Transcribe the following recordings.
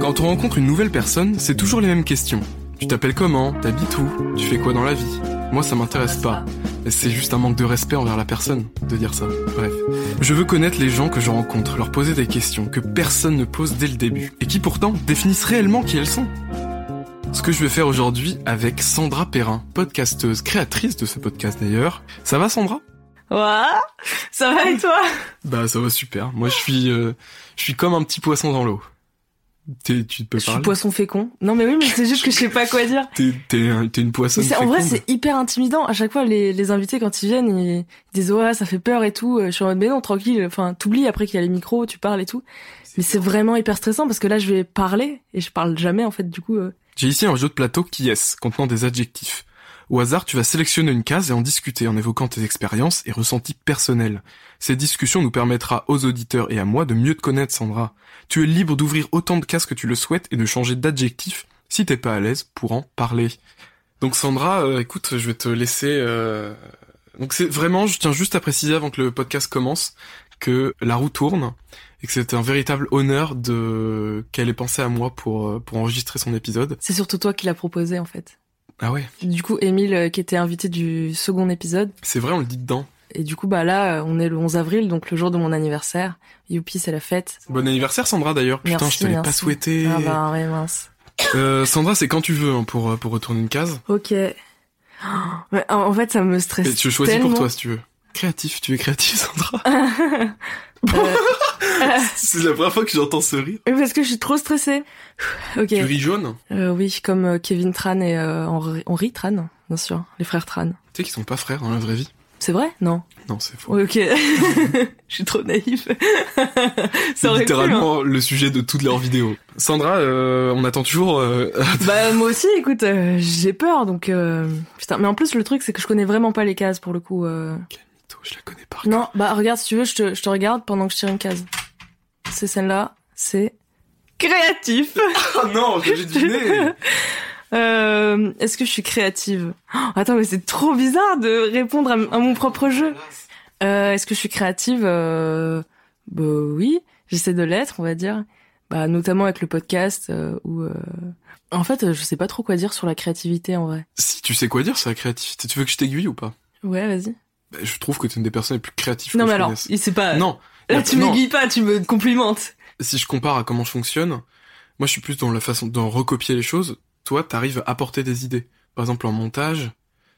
Quand on rencontre une nouvelle personne, c'est toujours les mêmes questions. Tu t'appelles comment? T'habites où? Tu fais quoi dans la vie? Moi, ça m'intéresse pas. C'est juste un manque de respect envers la personne de dire ça. Bref. Je veux connaître les gens que je rencontre, leur poser des questions que personne ne pose dès le début, et qui pourtant définissent réellement qui elles sont. Ce que je vais faire aujourd'hui avec Sandra Perrin, podcasteuse, créatrice de ce podcast d'ailleurs. Ça va Sandra? Ouais, ça va et toi? Bah ça va super. Moi je suis, euh, je suis comme un petit poisson dans l'eau. T'es, tu peux Je parler? suis poisson fécond. Non mais oui, mais c'est juste que je sais pas quoi dire. T'es, t'es, un- t'es une poissonne c'est- en vrai, féconde. c'est hyper intimidant. À chaque fois, les, les invités, quand ils viennent, ils, disent ouais, ça fait peur et tout. Je suis en mode mais non, tranquille. Enfin, t'oublies après qu'il y a les micros, tu parles et tout. Mais c'est vraiment hyper stressant parce que là, je vais parler et je parle jamais en fait. Du coup, euh, J'ai ici un jeu de plateau qui est contenant des adjectifs. Au hasard, tu vas sélectionner une case et en discuter en évoquant tes expériences et ressentis personnels. Cette discussion nous permettra aux auditeurs et à moi de mieux te connaître, Sandra. Tu es libre d'ouvrir autant de cases que tu le souhaites et de changer d'adjectif si t'es pas à l'aise pour en parler. Donc Sandra, euh, écoute, je vais te laisser. euh, Donc c'est vraiment, je tiens juste à préciser avant que le podcast commence que la roue tourne et que c'est un véritable honneur qu'elle ait pensé à moi pour euh, pour enregistrer son épisode. c'est surtout toi qui l'as proposé en fait. Ah ouais, Du coup, Émile, euh, qui était invité du second épisode, c'est vrai, on le dit dedans. et du coup, bah là, euh, on est le 11 avril, donc le jour de mon anniversaire. Youpi, c'est la fête. Bon anniversaire Sandra d'ailleurs. Putain, je te l'ai pas souhaité. Ah bah ouais, mince. Euh, Sandra, c'est quand tu veux hein, pour pour retourner une case. Ok. En en fait, ça me stresse. Et tu choisis tellement. pour toi si tu veux. Créatif, tu es créatif Sandra. Euh, c'est la première fois que j'entends ce rire. Oui, parce que je suis trop stressée. Ok. Tu ris jaune. Euh, oui, comme euh, Kevin Tran et euh, Henri, Tran, bien sûr, les frères Tran. Tu sais qu'ils sont pas frères dans la vraie vie. C'est vrai? Non. Non, c'est faux. Oui, ok. je suis trop naïf. C'est pu, hein. littéralement le sujet de toutes leurs vidéos. Sandra, euh, on attend toujours. euh, Bah moi aussi, écoute, euh, j'ai peur, donc euh, putain. Mais en plus, le truc, c'est que je connais vraiment pas les cases pour le coup. euh. Je la connais pas. Non, bah regarde, si tu veux, je te, je te regarde pendant que je tire une case. C'est celle-là, c'est créatif. Oh non, j'ai deviné. Euh, Est-ce que je suis créative? Oh, Attends, mais c'est trop bizarre de répondre à, mon propre jeu. Euh, Est-ce que je suis créative? Euh, Bah oui, j'essaie de l'être, on va dire. Bah notamment avec le podcast euh, où. euh, En fait, euh, je sais pas trop quoi dire sur la créativité en vrai. Si tu sais quoi dire sur la créativité, tu veux que je t'aiguille ou pas? Ouais, vas-y. Bah, Je trouve que t'es une des personnes les plus créatives Non que mais je alors, connaisse. il sait pas. Non. Là, tu m'aiguilles pas, tu me complimentes. si je compare à comment je fonctionne, moi je suis plus dans la façon d'en recopier les choses. Toi, t'arrives à apporter des idées. Par exemple, en montage,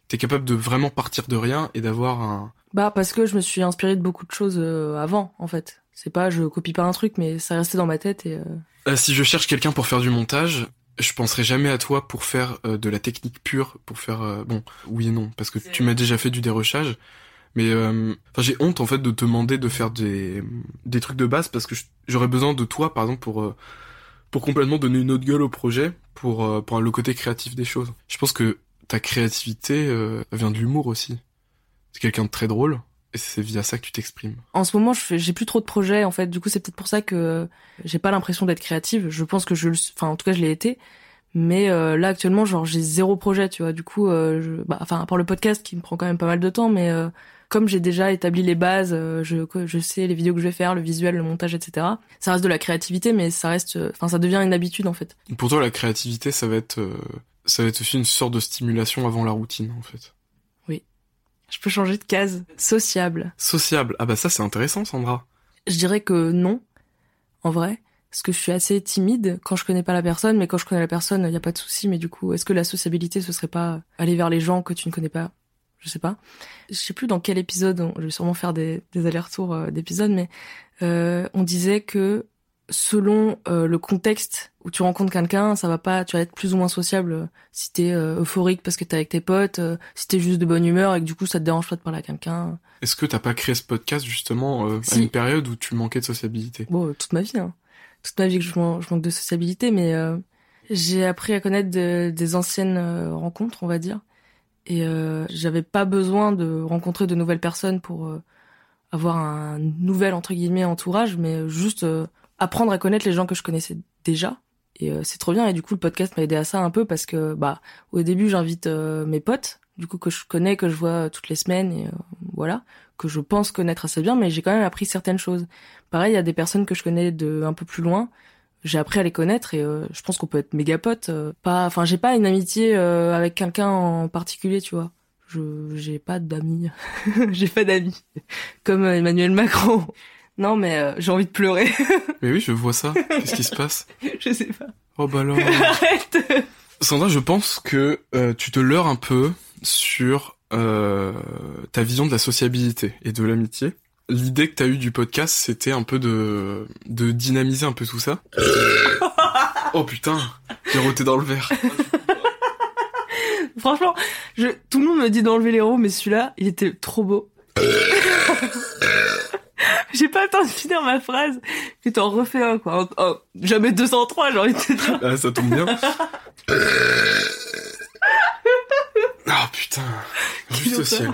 t'es capable de vraiment partir de rien et d'avoir un. Bah parce que je me suis inspirée de beaucoup de choses euh, avant, en fait. C'est pas, je copie pas un truc, mais ça restait dans ma tête et. euh, Euh, si je cherche quelqu'un pour faire du montage, je penserai jamais à toi pour faire euh, de la technique pure, pour faire euh, bon, oui et non, parce que tu m'as déjà fait du dérochage. Mais euh, j'ai honte en fait de te demander de faire des des trucs de base parce que j'aurais besoin de toi, par exemple, pour euh, pour complètement donner une autre gueule au projet, pour euh, pour le côté créatif des choses. Je pense que ta créativité euh, vient de l'humour aussi. C'est quelqu'un de très drôle et c'est via ça que tu t'exprimes. En ce moment, j'ai plus trop de projets en fait. Du coup, c'est peut-être pour ça que j'ai pas l'impression d'être créative. Je pense que je, le- enfin, en tout cas, je l'ai été. Mais euh, là, actuellement, genre, j'ai zéro projet, tu vois. Du coup, euh, bah, enfin, à part le podcast qui me prend quand même pas mal de temps, mais euh, comme j'ai déjà établi les bases, euh, je, sais les vidéos que je vais faire, le visuel, le montage, etc. Ça reste de la créativité, mais ça reste, euh, enfin, ça devient une habitude en fait. Pour toi, la créativité, ça va être, euh, ça va être aussi une sorte de stimulation avant la routine, en fait. Je peux changer de case. Sociable. Sociable. Ah bah ça, c'est intéressant, Sandra. Je dirais que non, en vrai. Parce que je suis assez timide quand je connais pas la personne, mais quand je connais la personne, il n'y a pas de souci. Mais du coup, est-ce que la sociabilité, ce serait pas aller vers les gens que tu ne connais pas? Je sais pas. Je sais plus dans quel épisode, on- je vais sûrement faire des, des allers-retours euh, d'épisodes, mais euh, on disait que selon euh, le contexte où tu rencontres quelqu'un, ça va pas, tu vas être plus ou moins sociable euh, si t'es euh, euphorique parce que t'es avec tes potes, euh, si t'es juste de bonne humeur et que du coup ça te dérange pas de parler à quelqu'un. Est-ce que t'as pas créé ce podcast, justement, euh, à une période où tu manquais de sociabilité? Bon, toute ma vie, hein. Toute ma vie que je, man- je manque de sociabilité, mais euh, j'ai appris à connaître de- des anciennes rencontres, on va dire. Et euh, j'avais pas besoin de rencontrer de nouvelles personnes pour euh, avoir un nouvel, entre guillemets, entourage, mais juste euh, apprendre à connaître les gens que je connaissais déjà. Et euh, c'est trop bien. Et du coup, le podcast m'a aidé à ça un peu parce que, bah, au début, j'invite euh, mes potes, du coup, que je connais, que je vois toutes les semaines, et euh, voilà, que je pense connaître assez bien, mais j'ai quand même appris certaines choses. Pareil, il y a des personnes que je connais de un peu plus loin. J'ai appris à les connaître et euh, je pense qu'on peut être méga potes. euh, pas, enfin, j'ai pas une amitié euh, avec quelqu'un en particulier, tu vois. Je, j'ai pas d'amis. j'ai pas d'amis. Comme Emmanuel Macron. Non, mais j'ai envie de pleurer. Mais oui, je vois ça. Qu'est-ce qui se passe? Je sais pas. Oh bah alors. Arrête. Sandra, je pense que tu te leurres un peu sur ta vision de la sociabilité et de l'amitié. L'idée que t'as eue du podcast, c'était un peu de, de dynamiser un peu tout ça. oh putain, j'ai roté dans le verre. Franchement, je, tout le monde me dit d'enlever les ronds, mais celui-là, il était trop beau. J'ai pas le temps de finir ma phrase. Que t'en refais un, quoi. Oh, jamais 203, j'ai envie de te dire. Ah, ça tombe bien. Ah putain, juste au ciel.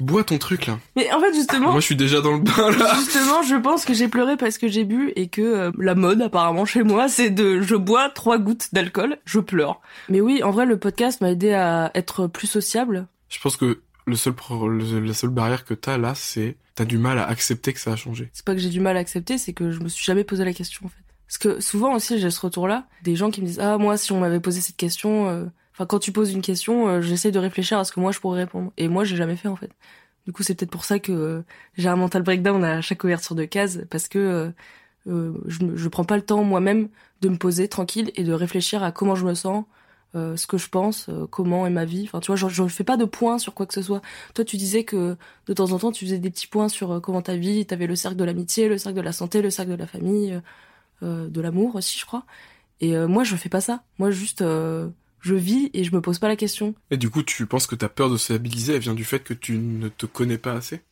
Bois ton truc là. Mais en fait, justement, Moi je suis déjà dans le bain là. justement, je pense que j'ai pleuré parce que j'ai bu et que euh, la mode, apparemment, chez moi, c'est de, je bois trois gouttes d'alcool, je pleure. Mais oui, en vrai, le podcast m'a aidé à être plus sociable. Je pense que le seul pro- le- la seule barrière que t'as là, c'est t'as du mal à accepter que ça a changé. c'est pas que j'ai du mal à accepter, c'est que je me suis jamais posé la question en fait. Parce que souvent aussi j'ai ce retour-là, des gens qui me disent ah moi si on m'avait posé cette question, euh, enfin quand tu poses une question, euh, j'essaie de réfléchir à ce que moi je pourrais répondre. Et moi j'ai jamais fait en fait. Du coup c'est peut-être pour ça que euh, j'ai un mental breakdown à chaque ouverture de case parce que euh, euh, je, je prends pas le temps moi-même de me poser tranquille et de réfléchir à comment je me sens. euh, ce que je pense, euh, comment est ma vie. Enfin, tu vois, je, je fais pas de points sur quoi que ce soit. Toi, tu disais que de temps en temps, tu faisais des petits points sur comment ta vie, t'avais le cercle de l'amitié, le cercle de la santé, le cercle de la famille, de l'amour aussi, je crois. Et moi, je fais pas ça. Moi, juste, je vis et je me pose pas la question. Et du coup, tu penses que ta peur de sociabiliser, elle vient du fait que tu ne te connais pas assez?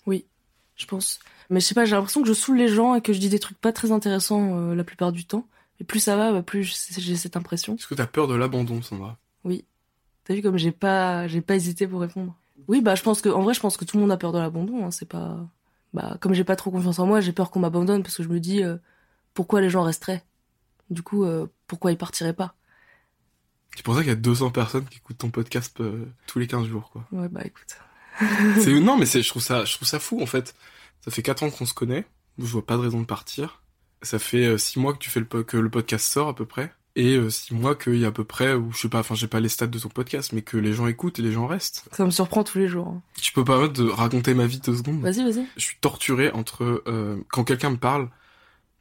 Je pense. Mais je sais pas, j'ai l'impression que je saoule les gens et que je dis des trucs pas très intéressants euh, la plupart du temps. Et plus ça va, bah, plus j'ai cette impression. Est-ce que t'as peur de l'abandon, Sandra? T'as vu comme j'ai pas, j'ai pas hésité pour répondre. Oui, bah je pense que, en vrai, je pense que tout le monde a peur de l'abandon. Hein, c'est pas, bah comme j'ai pas trop confiance en moi, j'ai peur qu'on m'abandonne parce que je me dis euh, pourquoi les gens resteraient? Du coup, euh, pourquoi ils partiraient pas? C'est pour ça qu'il y a 200 personnes qui écoutent ton podcast euh, tous les 15 jours, quoi. Ouais, bah écoute. c'est non, mais c'est je trouve ça je trouve ça fou en fait. Ça fait 4 ans qu'on se connaît, je vois pas de raison de partir. Ça fait 6 mois que tu fais le que le podcast sort à peu près et 6 mois qu'il y a à peu près ou je sais pas enfin j'ai pas les stats de ton podcast mais que les gens écoutent et les gens restent. Ça me surprend tous les jours. hein. Je peux pas de raconter ma vie deux secondes. Vas-y, vas-y. Je suis torturé entre euh, quand quelqu'un me parle,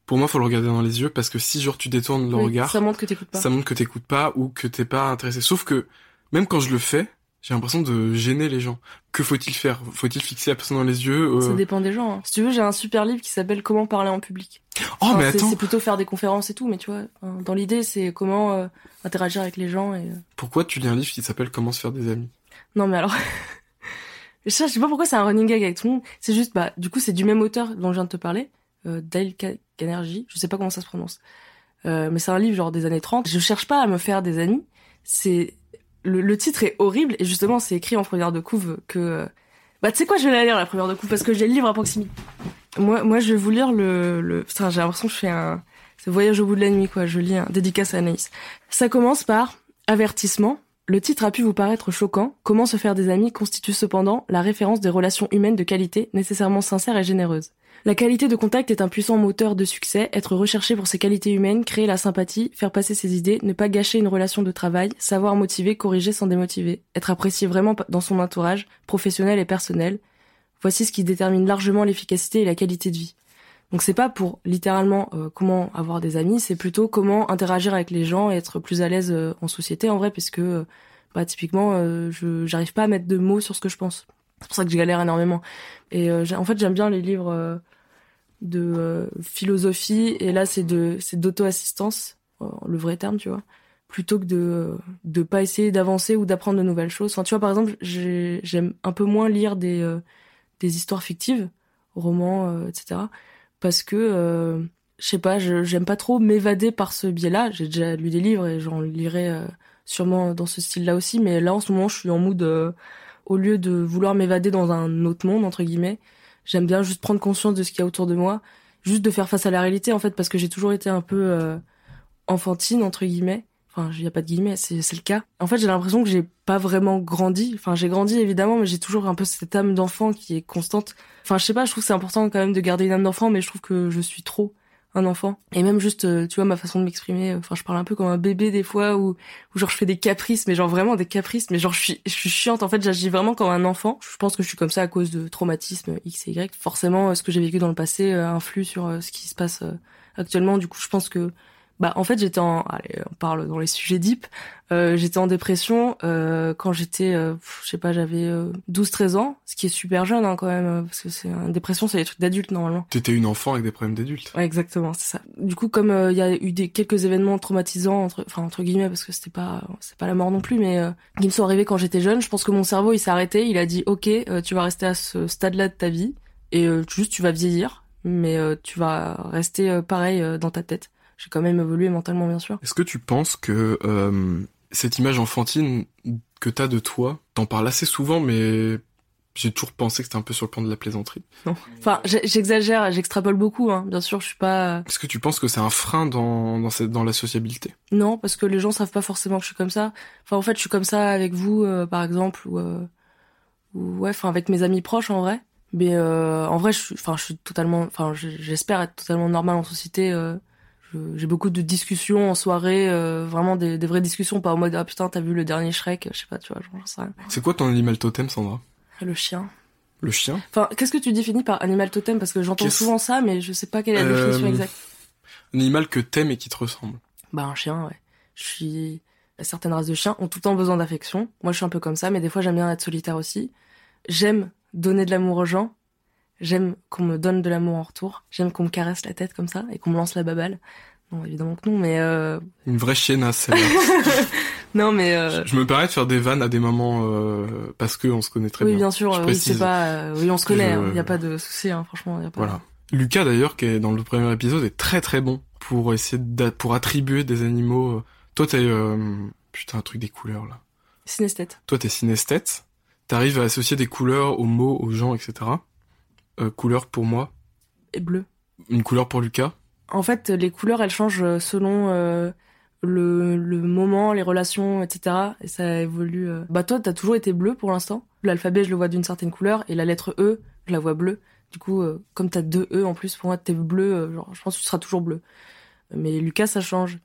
pour moi faut le regarder dans les yeux parce que si genre tu détournes le Oui, regard, Ça montre que t'écoutes pas. ça montre que t'écoutes pas ou que t'es pas intéressé. Sauf que même quand je le fais, j'ai l'impression de gêner les gens. Que faut-il faire? Faut-il fixer la personne dans les yeux euh, Ça dépend des gens. hein. Si tu veux, j'ai un super livre qui s'appelle Comment parler en public. Oh Enfin, mais c'est- attends, C'est plutôt faire des conférences et tout, mais tu vois, dans l'idée, c'est comment euh, interagir avec les gens et. euh, pourquoi tu lis un livre qui s'appelle Comment se faire des amis? Non, mais alors. je sais je sais pas pourquoi c'est un running gag avec tout le monde. C'est juste, bah, du coup, c'est du même auteur dont je viens de te parler, euh, Dale Ca- Carnegie. Je sais pas comment ça se prononce. Euh, mais c'est un livre genre des années 30. Je cherche pas à me faire des amis. C'est le, le titre est horrible et justement c'est écrit en première de couve que bah tu sais quoi je vais la lire la première de couve parce que j'ai le livre à proximité. Moi moi je vais vous lire le le putain j'ai l'impression que je fais un c'est voyage au bout de la nuit quoi je lis un dédicace à Anaïs. Ça commence par avertissement. Le titre a pu vous paraître choquant. Comment se faire des amis constitue cependant la référence des relations humaines de qualité, nécessairement sincères et généreuses. La qualité de contact est un puissant moteur de succès, être recherché pour ses qualités humaines, créer la sympathie, faire passer ses idées, ne pas gâcher une relation de travail, savoir motiver, corriger sans démotiver, être apprécié vraiment dans son entourage, professionnel et personnel. Voici ce qui détermine largement l'efficacité et la qualité de vie. Donc c'est pas pour littéralement euh, comment avoir des amis, c'est plutôt comment interagir avec les gens et être plus à l'aise euh, en société en vrai, puisque euh, bah typiquement euh, je j'arrive pas à mettre de mots sur ce que je pense. C'est pour ça que je galère énormément. Et en fait j'aime bien les livres de euh, philosophie et là c'est de c'est d'auto-assistance, euh, le vrai terme tu vois, plutôt que de de pas essayer d'avancer ou d'apprendre de nouvelles choses. Enfin tu vois par exemple j'ai- j'aime un peu moins lire des euh, des histoires fictives, romans etc parce que euh, je sais pas, j'aime pas trop m'évader par ce biais-là. J'ai déjà lu des livres et j'en lirai sûrement dans ce style-là aussi, mais là en ce moment je suis en mood au lieu de vouloir m'évader dans un autre monde entre guillemets, j'aime bien juste prendre conscience de ce qu'il y a autour de moi, juste de faire face à la réalité en fait parce que j'ai toujours été un peu euh, enfantine entre guillemets. Enfin, il y a pas de guillemets, c'est le cas. En fait, j'ai l'impression que j'ai pas vraiment grandi. Enfin, j'ai grandi évidemment, mais j'ai toujours un peu cette âme d'enfant qui est constante. Enfin, je sais pas, je trouve que c'est important quand même de garder une âme d'enfant, mais je trouve que je suis trop un enfant. Et même juste, euh, tu vois, ma façon de m'exprimer. Euh, enfin, je parle un peu comme un bébé des fois, ou genre je fais des caprices, mais genre vraiment des caprices, mais genre je suis, je suis chiante. En fait, j'agis vraiment comme un enfant. Je pense que je suis comme ça à cause de traumatismes X et Y. Forcément, euh, ce que j'ai vécu dans le passé influe sur ce qui se passe actuellement. Du coup, je pense que bah en fait j'étais en allez on parle dans les sujets deep. Euh, j'étais en dépression euh, quand j'étais euh, je sais pas j'avais 12 13 ans ce qui est super jeune hein, quand même parce que c'est une dépression c'est des trucs d'adultes normalement. T'étais une enfant avec des problèmes d'adultes. Ouais exactement c'est ça. Du coup comme il y a eu des quelques événements traumatisants entre enfin entre guillemets parce que c'était pas c'est pas la mort non plus mais qui me sont arrivés quand j'étais jeune je pense que mon cerveau il s'est arrêté il a dit ok tu vas rester à ce stade là de ta vie et juste tu vas vieillir mais tu vas rester pareil dans ta tête j'ai quand même évolué mentalement, bien sûr. Est-ce que tu penses que euh, cette image enfantine que t'as de toi, t'en parles assez souvent, mais j'ai toujours pensé que c'était un peu sur le plan de la plaisanterie? Non. Enfin, j'exagère, j'extrapole beaucoup, hein. Bien sûr, je suis pas. Est-ce que tu penses que c'est un frein dans dans, cette, dans la sociabilité? Non, parce que les gens savent pas forcément que je suis comme ça. Enfin, en fait, je suis comme ça avec vous, euh, par exemple, ou, euh, ou ouais, enfin avec mes amis proches en vrai. Mais euh, en vrai, je suis, enfin, je suis totalement, enfin, j'espère être totalement normal en société. J'ai beaucoup de discussions en soirée, euh, vraiment des, vraies discussions, pas en mode ah putain t'as vu le dernier Shrek, je sais pas, tu vois. C'est quoi ton animal totem, Sandra? Le chien. Le chien? Enfin, qu'est-ce que tu définis par animal totem? Parce que j'entends souvent ça, mais je sais pas quelle est la définition euh, exacte. Un animal que t'aimes et qui te ressemble. Bah un chien, ouais. Je suis certaines races de chiens ont tout le temps besoin d'affection. Moi, je suis un peu comme ça, mais des fois j'aime bien être solitaire aussi. J'aime donner de l'amour aux gens, J'aime qu'on me donne de l'amour en retour. J'aime qu'on me caresse la tête comme ça et qu'on me lance la babale. Non, évidemment que non, mais euh... Une vraie chiennasse, celle-là. non, mais... Euh... Je me permets de faire des vannes à des moments euh, parce que on se connaît très bien. Oui, bien sûr. Oui, c'est pas... Euh, oui, on se connaît. Il hein. n'y a pas de souci, hein, franchement. Y a pas... Voilà. Lucas, d'ailleurs, qui est dans le premier épisode, est très très bon pour essayer de... pour attribuer des animaux. Euh. Toi, t'es... Putain, un truc des couleurs, là. Synesthète. Toi, t'es synesthète. T'arrives à associer des couleurs aux mots, aux gens, etc. Euh, couleur pour moi Et bleu. Une couleur pour Lucas En fait, les couleurs, elles changent selon euh, le, le, moment, les relations, etc. Et ça évolue. Euh. Bah toi, t'as toujours été bleu pour l'instant. L'alphabet, je le vois d'une certaine couleur, et la lettre E, je la vois bleue. Du coup, comme t'as deux E en plus, pour moi, t'es bleu. genre, je pense que tu seras toujours bleu. Mais Lucas, ça change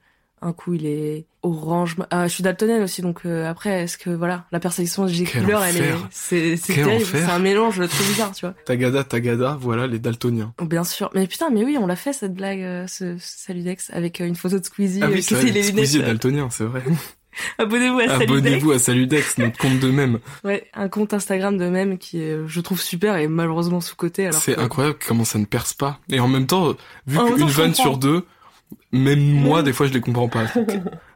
un coup il est orange. Ah je suis daltonienne aussi donc euh, après est-ce que voilà la perception des couleurs elle est c'est c'est c'est un mélange trop bizarre tu vois. Tagada tagada voilà les daltoniens. Bien sûr. Mais putain mais oui on l'a fait cette blague euh, ce, Saludex avec euh, une photo de Squeezie ah oui, qui les Squeezie est daltonien c'est vrai. Abonnez-vous à Saludex. Abonnez-vous à Saludex, notre compte de même. Ouais, un compte Instagram de même qui est, je trouve super et malheureusement sous côté. C'est incroyable comment ça ne perce pas. Et en même temps, vu qu'une vanne sur deux, même moi, des fois, je les comprends pas.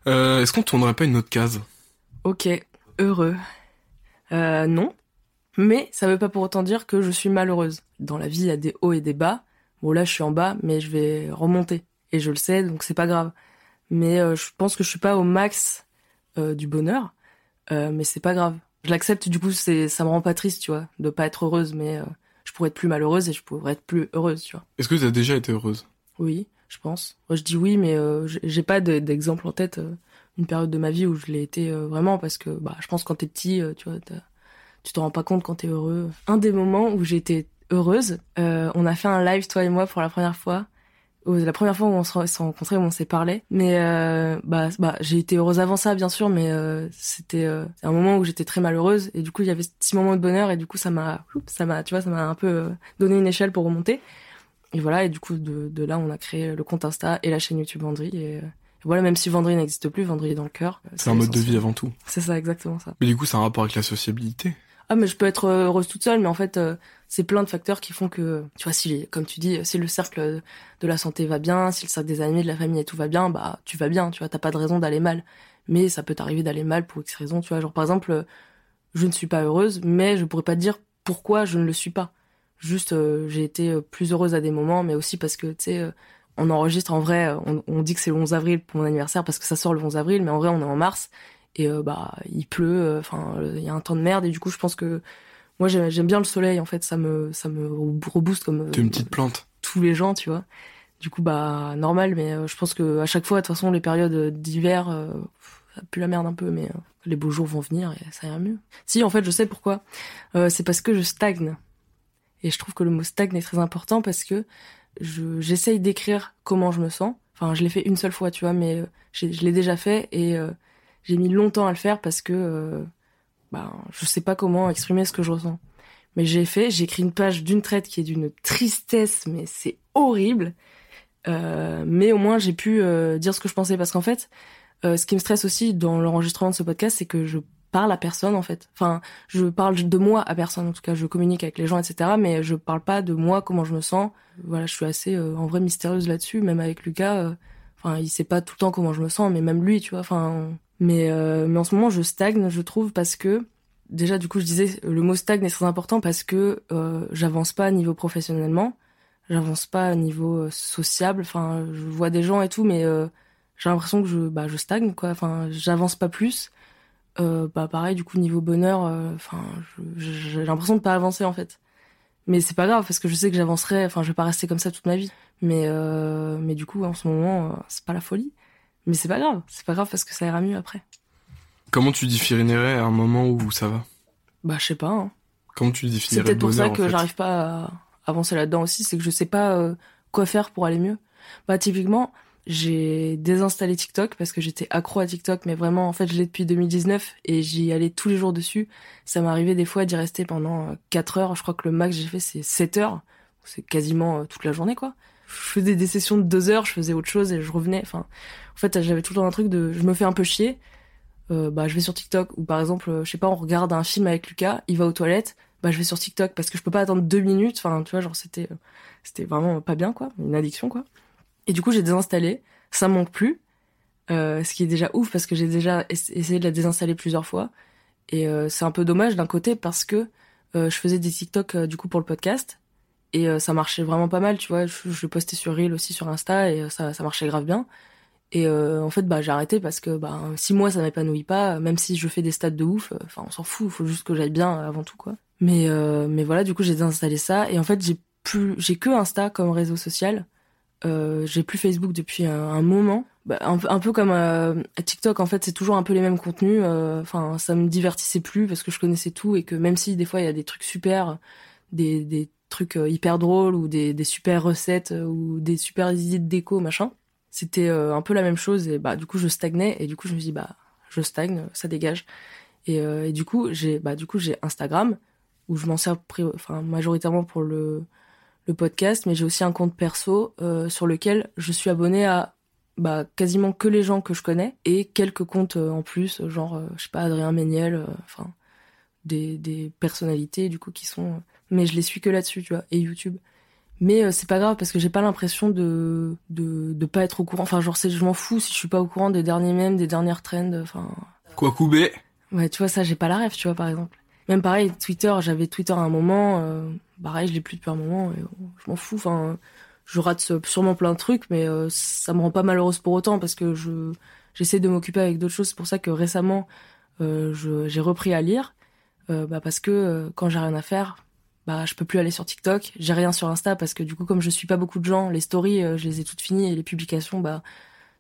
Euh, Est-ce qu'on tournerait pas une autre case? Ok, heureux. Euh, non, mais ça veut pas pour autant dire que je suis malheureuse. Dans la vie, il y a des hauts et des bas. Bon là, je suis en bas, mais je vais remonter. Et je le sais, donc c'est pas grave. Mais euh, je pense que je suis pas au max du bonheur, mais c'est pas grave. Je l'accepte, du coup, c'est ça me rend pas triste, tu vois, de pas être heureuse, mais je pourrais être plus malheureuse et je pourrais être plus heureuse, tu vois. Est-ce que tu as déjà été heureuse? Oui je pense. Moi, je dis oui, mais euh, j'ai pas d'exemple en tête. Euh, une période de ma vie où je l'ai été euh, vraiment parce que bah, je pense quand t'es petit, tu vois, tu te rends pas compte quand t'es heureux. Un des moments où été heureuse, on a fait un live toi et moi pour la première fois. La première fois où on s'est rencontrés, où on s'est parlé. Mais bah, bah j'ai été heureuse avant ça, bien sûr, mais c'était un moment où j'étais très malheureuse et du coup il y avait ce petit moment de bonheur et du coup ça m'a, ça m'a, tu vois, ça m'a un peu donné une échelle pour remonter. Et voilà, et du coup, de, de, là, on a créé le compte Insta et la chaîne YouTube Vendry. Et, voilà, même si Vendry n'existe plus, Vendry est dans le cœur. C'est un mode de vie avant tout. C'est ça, exactement ça. Mais du coup, c'est un rapport avec la sociabilité. Ah, mais je peux être heureuse toute seule, mais en fait, euh, c'est plein de facteurs qui font que, tu vois, si, comme tu dis, si le cercle de la santé va bien, si le cercle des amis, de la famille et tout va bien, bah, tu vas bien, tu vois, t'as pas de raison d'aller mal. Mais ça peut t'arriver d'aller mal pour X raisons, tu vois. Genre, par exemple, je ne suis pas heureuse, mais je pourrais pas te dire pourquoi je ne le suis pas. Juste, euh, j'ai été euh, plus heureuse à des moments, mais aussi parce que, tu sais, euh, on enregistre en vrai, on, dit que c'est le 11 avril pour mon anniversaire parce que ça sort le 11 avril, mais en vrai, on est en mars et bah il pleut, enfin, il y a un temps de merde et du coup, je pense que moi, j'aime bien le soleil, en fait, ça me, ça me rebooste comme. T'es une petite plante. Tous les gens, tu vois. Du coup, bah normal, mais je pense que à chaque fois, de toute façon, les périodes d'hiver, ça pue la merde un peu, mais les beaux jours vont venir et ça ira mieux. Si, en fait, je sais pourquoi. c'est parce que je stagne. Et je trouve que le mot stagne est très important parce que je j'essaye d'écrire comment je me sens. Enfin, je l'ai fait une seule fois, tu vois, mais euh, je l'ai déjà fait et euh, j'ai mis longtemps à le faire parce que euh, bah, je sais pas comment exprimer ce que je ressens. Mais j'ai fait, j'ai écrit une page d'une traite qui est d'une tristesse, mais c'est horrible. Euh, mais au moins j'ai pu dire ce que je pensais parce qu'en fait, ce qui me stresse aussi dans l'enregistrement de ce podcast, c'est que je parle à personne en fait. Enfin, je parle de moi à personne. En tout cas, je communique avec les gens, etc. Mais je parle pas de moi, comment je me sens. Voilà, je suis assez euh, en vrai mystérieuse là-dessus. Même avec Lucas, euh, enfin, il sait pas tout le temps comment je me sens, mais même lui, tu vois. Enfin, mais euh, mais en ce moment, je stagne, je trouve, parce que déjà, du coup, je disais, le mot stagne est très important parce que j'avance pas à niveau professionnellement, j'avance pas à niveau sociable. Enfin, je vois des gens et tout, mais j'ai l'impression que je bah je stagne quoi. Enfin, j'avance pas plus euh, bah pareil du coup niveau bonheur euh, enfin j'ai l'impression de pas avancer en fait. Mais c'est pas grave parce que je sais que j'avancerai enfin je vais pas rester comme ça toute ma vie. Mais euh, mais du coup en ce moment c'est pas la folie. Mais c'est pas grave c'est pas grave parce que ça ira mieux après. Comment tu définirais un moment où ça va? Bah je sais pas hein. comment tu définirais c'est peut-être pour ça que j'arrive pas à avancer là-dedans aussi c'est que je sais pas quoi faire pour aller mieux. Bah typiquement j'ai désinstallé TikTok parce que j'étais accro à TikTok, mais vraiment, en fait, je l'ai depuis 2019 et j'y allais tous les jours dessus. Ça m'arrivait des fois d'y rester pendant 4 euh, heures. Je crois que le max que j'ai fait, c'est 7 heures. C'est quasiment euh, toute la journée, quoi. Je faisais des sessions de 2 heures, je faisais autre chose et je revenais. Enfin, en fait, j'avais tout le temps un truc de, je me fais un peu chier. Euh, bah, je vais sur TikTok ou par exemple, euh, je sais pas, on regarde un film avec Lucas, il va aux toilettes, bah, je vais sur TikTok parce que je peux pas attendre deux minutes. Enfin, tu vois, genre, c'était, c'était vraiment pas bien, quoi. Une addiction, quoi. Et du coup, j'ai désinstallé. Ça manque plus. Euh, ce qui est déjà ouf parce que j'ai déjà essayé de la désinstaller plusieurs fois. Et euh, c'est un peu dommage d'un côté parce que euh, je faisais des TikTok euh, du coup pour le podcast. Et euh, ça marchait vraiment pas mal, tu vois. Je, postais sur Reel aussi sur Insta et ça, ça marchait grave bien. Et en fait, bah, j'ai arrêté parce que bah, si moi ça m'épanouit pas, même si je fais des stats de ouf, enfin on s'en fout, il faut juste que j'aille bien avant tout quoi. Mais mais voilà, du coup j'ai désinstallé ça et en fait j'ai plus, j'ai que Insta comme réseau social euh, j'ai plus Facebook depuis un, moment. Bah, un, peu comme euh, TikTok, en fait, c'est toujours un peu les mêmes contenus. Euh, enfin, ça me divertissait plus parce que je connaissais tout et que même si des fois il y a des trucs super, des, des trucs euh, hyper drôles ou des, des super recettes ou des super idées de déco, machin, c'était un peu la même chose et bah du coup je stagnais et du coup je me dis bah je stagne, ça dégage. Et, et du coup j'ai bah Instagram où je m'en sers majoritairement pour le le podcast, mais j'ai aussi un compte perso euh, sur lequel je suis abonnée à bah, quasiment que les gens que je connais et quelques comptes euh, en plus, genre, euh, je sais pas, Adrien Méniel, enfin, des, des personnalités du coup qui sont. mais je les suis que là-dessus, tu vois, et YouTube. Mais c'est pas grave parce que j'ai pas l'impression de, de de pas être au courant. Enfin, genre, je m'en fous si je suis pas au courant des derniers mèmes, des dernières trends. Enfin. Quoi couper Ouais, tu vois ça, j'ai pas la rêve, tu vois par exemple. Même pareil, Twitter, j'avais Twitter à un moment pareil, je l'ai plus depuis un moment. Et je m'en fous. Enfin, je rate sûrement plein de trucs, mais euh, ça me rend pas malheureuse pour autant parce que je j'essaie de m'occuper avec d'autres choses. C'est pour ça que récemment, euh, j'ai repris à lire, euh, bah, parce que euh, quand j'ai rien à faire, bah je peux plus aller sur TikTok. J'ai rien sur Insta parce que du coup, comme je suis pas beaucoup de gens, les stories, euh, je les ai toutes finies et les publications, bah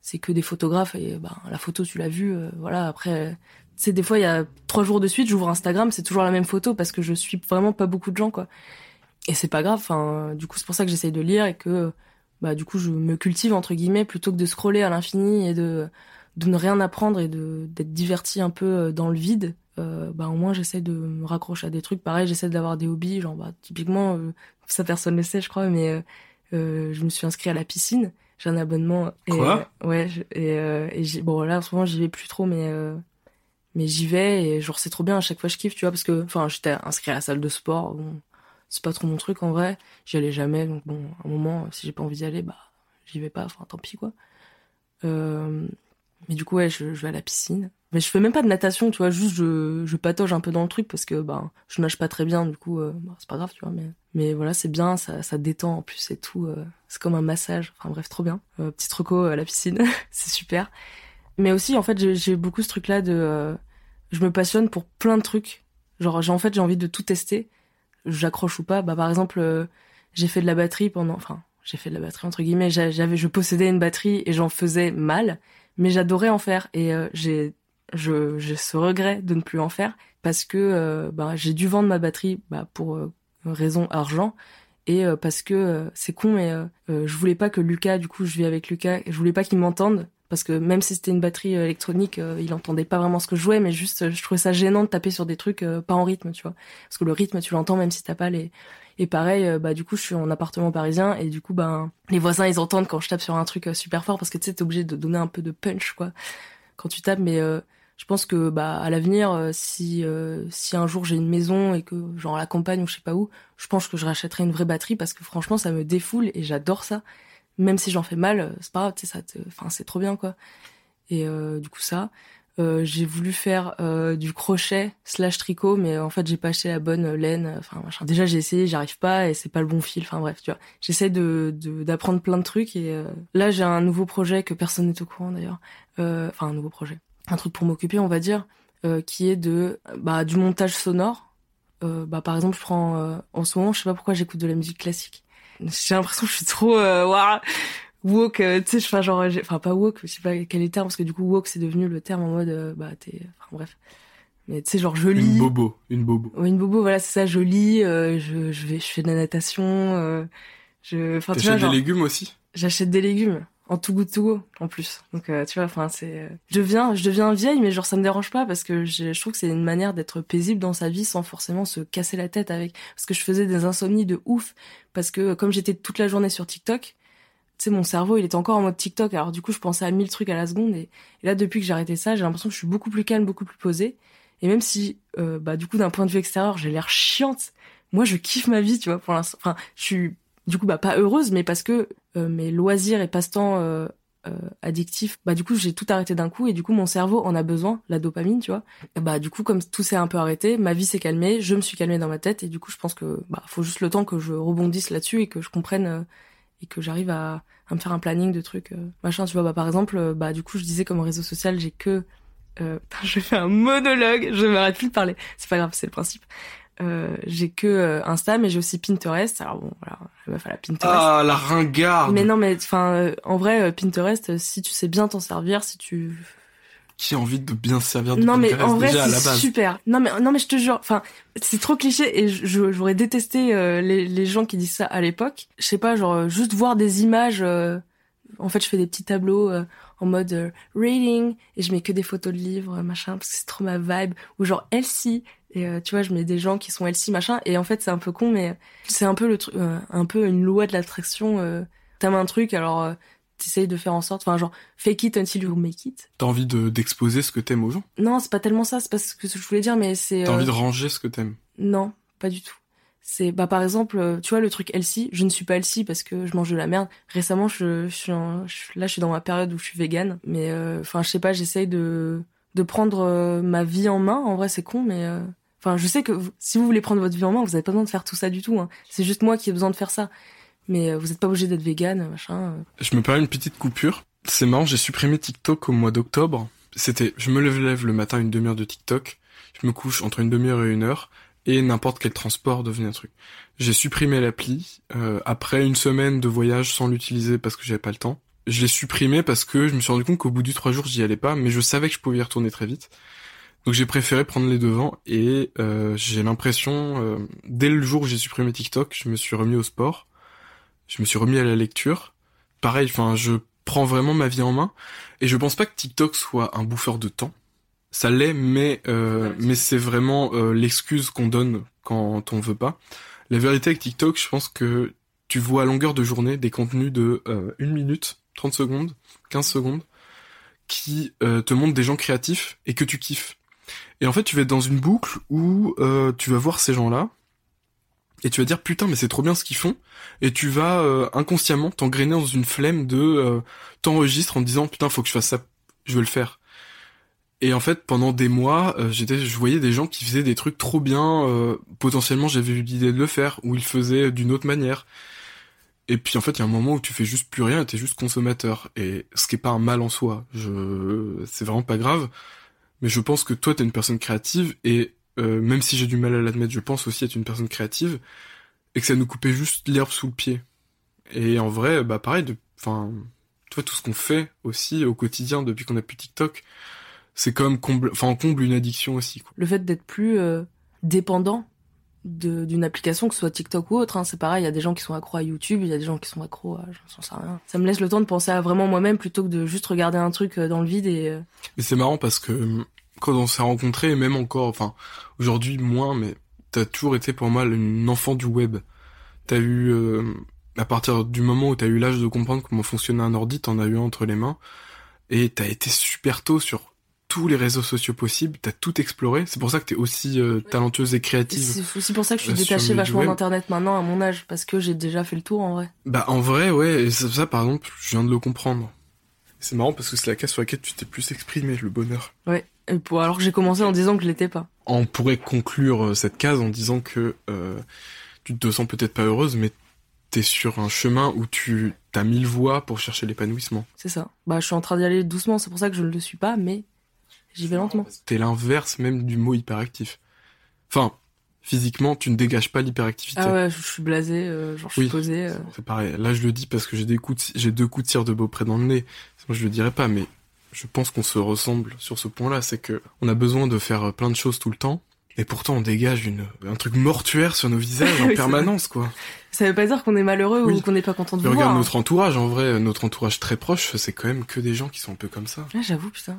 c'est que des photographes et bah la photo tu l'as vue. voilà. Après, c'est des fois il y a trois jours de suite, j'ouvre Instagram, c'est toujours la même photo parce que je suis vraiment pas beaucoup de gens quoi. Et c'est pas grave enfin du coup c'est pour ça que j'essaye de lire et que bah du coup je me cultive entre guillemets plutôt que de scroller à l'infini et de de ne rien apprendre et de d'être diverti un peu euh, dans le vide euh, bah au moins j'essaie de me raccrocher à des trucs. Pareil j'essaie d'avoir des hobbies genre bah typiquement euh, ça personne le sait je crois mais euh, euh je me suis inscrit à la piscine. J'ai un abonnement et, quoi? ouais et, et bon là en ce moment j'y vais plus trop mais mais j'y vais et genre c'est trop bien à chaque fois je kiffe tu vois parce que enfin j'étais inscrit à la salle de sport bon, c'est pas trop mon truc en vrai. J'y allais jamais, donc bon, à un moment, si j'ai pas envie d'y aller, bah, j'y vais pas, enfin, tant pis, quoi. Euh, mais du coup, ouais, je, vais à la piscine. Mais je fais même pas de natation, tu vois, juste je, je patauge un peu dans le truc parce que, bah, je nage pas très bien, du coup, euh, bah, c'est pas grave, tu vois, mais, mais voilà, c'est bien, ça, ça détend en plus c'est tout. Euh, c'est comme un massage, enfin bref, trop bien. Euh, petit troco à la piscine, c'est super. Mais aussi, en fait, j'ai beaucoup ce truc-là de, euh, je me passionne pour plein de trucs. Genre, en fait, j'ai envie de tout tester j'accroche ou pas. Bah, par exemple, euh, j'ai fait de la batterie pendant, enfin, j'ai fait de la batterie entre guillemets. J'avais, je possédais une batterie et j'en faisais mal, mais j'adorais en faire et euh, j'ai, je, j'ai ce regret de ne plus en faire parce que euh, bah, j'ai dû vendre ma batterie bah, pour euh, raison argent et parce que c'est con mais je voulais pas que Lucas, du coup je vis avec Lucas, je voulais pas qu'il m'entende parce que même si c'était une batterie euh, électronique, euh, il entendait pas vraiment ce que je jouais, mais juste euh, je trouvais ça gênant de taper sur des trucs pas en rythme, tu vois. Parce que le rythme, tu l'entends même si t'as pas les. Et pareil, bah du coup, je suis en appartement parisien et du coup, ben les voisins ils entendent quand je tape sur un truc super fort parce que tu sais t'es obligé de donner un peu de punch quoi quand tu tapes, mais je pense que bah à l'avenir si si un jour j'ai une maison et que genre à la campagne ou je sais pas où je pense que je rachèterai une vraie batterie parce que franchement ça me défoule et j'adore ça même si j'en fais mal, euh, c'est pas grave, ça, enfin, c'est trop bien, quoi. Et euh, du coup, ça. Euh, j'ai voulu faire du crochet slash tricot, mais en fait, j'ai pas acheté la bonne laine. Enfin, machin. Déjà, j'ai essayé, j'arrive pas, et c'est pas le bon fil. Enfin, bref, tu vois. J'essaie de d'apprendre plein de trucs, et là, j'ai un nouveau projet que personne n'est au courant d'ailleurs. Enfin, un nouveau projet, un truc pour m'occuper, on va dire, qui est de bah du montage sonore. bah, par exemple, je prends en ce moment, je sais pas pourquoi j'écoute de la musique classique j'ai l'impression que je suis trop euh, waouh woke euh, tu sais enfin genre enfin pas woke je sais pas quel est le terme parce que du coup woke c'est devenu le terme en mode euh, bah t'es enfin bref. Mais tu sais genre je lis. Une bobo une bobo. Ouais, une bobo voilà c'est ça je lis je je vais je fais de la natation je enfin tu vois des légumes aussi? j'achète des légumes en tout goût tout goût en plus. Donc euh, tu vois enfin c'est euh, je deviens je deviens vieille mais genre ça me dérange pas parce que je, je trouve que c'est une manière d'être paisible dans sa vie sans forcément se casser la tête avec. Parce que je faisais des insomnies de ouf parce que comme j'étais toute la journée sur TikTok tu sais mon cerveau il était encore en mode TikTok. Alors du coup je pensais à mille trucs à la seconde et, là depuis que j'ai arrêté ça j'ai l'impression que je suis beaucoup plus calme beaucoup plus posée. Et même si euh, bah du coup d'un point de vue extérieur j'ai l'air chiante moi je kiffe ma vie tu vois pour l'instant. Enfin je suis du coup bah pas heureuse mais parce que euh, mes loisirs et passe-temps euh, euh, addictifs bah du coup j'ai tout arrêté d'un coup et du coup mon cerveau en a besoin la dopamine tu vois. Bah du coup comme tout s'est un peu arrêté ma vie s'est calmée je me suis calmée dans ma tête et du coup je pense que bah faut juste le temps que je rebondisse là-dessus et que je comprenne et que j'arrive à, à me faire un planning de trucs machin tu vois. Bah par exemple bah du coup je disais comme réseau social j'ai que je fais un monologue je m'arrête plus de parler. C'est pas grave c'est le principe euh, j'ai que euh, Insta, mais j'ai aussi Pinterest. Alors bon, voilà, la meuf la Pinterest. Ah, la ringarde. Mais non, mais enfin, euh, en vrai, Pinterest, si tu sais bien t'en servir, si tu qui a envie de bien se servir de non, Pinterest mais en vrai, déjà à la c'est base super. Non mais non mais je te jure, enfin, c'est trop cliché et j'aurais détesté les, les gens qui disent ça à l'époque. Je sais pas, genre juste voir des images. en fait, je fais des petits tableaux en mode reading et je mets que des photos de livres, machin, parce que c'est trop ma vibe. Ou genre Elsie et euh, tu vois, je mets des gens qui sont LC machin. Et en fait, c'est un peu con, mais c'est un peu le truc, euh, un peu une loi de l'attraction. Euh, T'aimes un truc, alors euh, t'essayes de faire en sorte, enfin genre fake it until you make it. T'as envie de d'exposer ce que t'aimes aux gens? Non, c'est pas tellement ça. C'est pas ce que je voulais dire, mais c'est. T'as envie de ranger ce que t'aimes? Non, pas du tout. C'est bah par exemple, tu vois le truc LC, je ne suis pas LC parce que je mange de la merde. Récemment, je, suis là, je suis dans ma période où je suis végane, mais enfin je sais pas, j'essaye de de prendre ma vie en main. En vrai, c'est con, mais Enfin, je sais que si vous voulez prendre votre vie en main, vous n'avez pas besoin de faire tout ça du tout. Hein. C'est juste moi qui ai besoin de faire ça. Mais euh, vous n'êtes pas obligé d'être vegan, machin. Euh. Je me permets une petite coupure. C'est marrant, j'ai supprimé TikTok au mois d'octobre. C'était, je me lève le matin une demi-heure de TikTok, je me couche entre une demi-heure et une heure, et n'importe quel transport devenait un truc. J'ai supprimé l'appli euh, après une semaine de voyage sans l'utiliser parce que j'avais pas le temps. Je l'ai supprimé parce que je me suis rendu compte qu'au bout du trois jours j'y allais pas, mais je savais que je pouvais y retourner très vite. Donc j'ai préféré prendre les devants et euh, j'ai l'impression, euh, dès le jour où j'ai supprimé TikTok, je me suis remis au sport, je me suis remis à la lecture. Pareil, enfin, je prends vraiment ma vie en main et je pense pas que TikTok soit un bouffeur de temps. Ça l'est, mais euh, mais c'est vraiment euh, l'excuse qu'on donne quand on veut pas. La vérité avec TikTok, je pense que tu vois à longueur de journée des contenus de euh, une minute, 30 secondes, 15 secondes, qui te montrent des gens créatifs et que tu kiffes. Et en fait, tu vas être dans une boucle où euh, tu vas voir ces gens-là et tu vas dire putain mais c'est trop bien ce qu'ils font et tu vas euh, inconsciemment t'engrainer dans une flemme de euh, en te disant putain faut que je fasse ça, je veux le faire. Et en fait, pendant des mois, euh, j'étais, je voyais des gens qui faisaient des trucs trop bien. Euh, potentiellement, j'avais eu l'idée de le faire, ou ils faisaient d'une autre manière. Et puis en fait, il y a un moment où tu fais juste plus rien, t'es juste consommateur. Et ce qui est pas un mal en soi. Je, c'est vraiment pas grave mais je pense que toi, t'es une personne créative, et euh, même si j'ai du mal à l'admettre, je pense aussi être une personne créative, et que ça nous coupait juste l'herbe sous le pied. Et en vrai, bah pareil, enfin, tu vois tout ce qu'on fait aussi au quotidien depuis qu'on a plus TikTok, c'est comme comble, enfin on comble une addiction aussi. Quoi. Le fait d'être plus euh, dépendant d'une application, que ce soit TikTok ou autre, hein, c'est pareil. Il y a des gens qui sont accros à YouTube, il y a des gens qui sont accros à, j'en sais rien. Ça me laisse le temps de penser à vraiment moi-même plutôt que de juste regarder un truc euh, dans le vide et euh, Mais c'est marrant parce que hum, quand on s'est rencontrés, même encore, enfin aujourd'hui moins, mais t'as toujours été pour moi une enfant du web. T'as eu euh, à partir du moment où t'as eu l'âge de comprendre comment fonctionnait un ordi, t'en as eu un entre les mains, et t'as été super tôt sur tous les réseaux sociaux possibles, t'as tout exploré. C'est pour ça que t'es aussi euh, talentueuse et créative. c'est aussi pour ça que je suis euh, détachée vachement d'internet maintenant à mon âge parce que j'ai déjà fait le tour en vrai. Bah en vrai, ouais, et ça, ça, par exemple, je viens de le comprendre. C'est marrant parce que c'est la case sur laquelle tu t'es plus exprimé, le bonheur. Ouais. Et pour, alors que j'ai commencé en disant que je l'étais pas. On pourrait conclure euh, cette case en disant que euh, tu te sens peut-être pas heureuse, mais t'es sur un chemin où tu as mille voies pour chercher l'épanouissement. C'est ça. Bah je suis en train d'y aller doucement, c'est pour ça que je ne le suis pas, mais j'y vais lentement. T'es l'inverse même du mot hyperactif. Enfin, physiquement, tu ne dégages pas l'hyperactivité. Ah ouais, je, suis blasée, euh, genre je suis Oui. posée. euh. C'est pareil. Là, je le dis parce que j'ai des coups, de- j'ai deux coups de cire de Beaupré dans le nez. Sinon, je le dirais pas, mais je pense qu'on se ressemble sur ce point-là. C'est que on a besoin de faire plein de choses tout le temps. Et pourtant, on dégage une, un truc mortuaire sur nos visages en Oui, permanence, quoi. Ça veut pas dire qu'on est malheureux Oui. ou qu'on n'est pas content de Mais regarde voir. hein. notre entourage, en vrai, notre entourage très proche, c'est quand même que des gens qui sont un peu comme ça. Ouais, j'avoue, putain.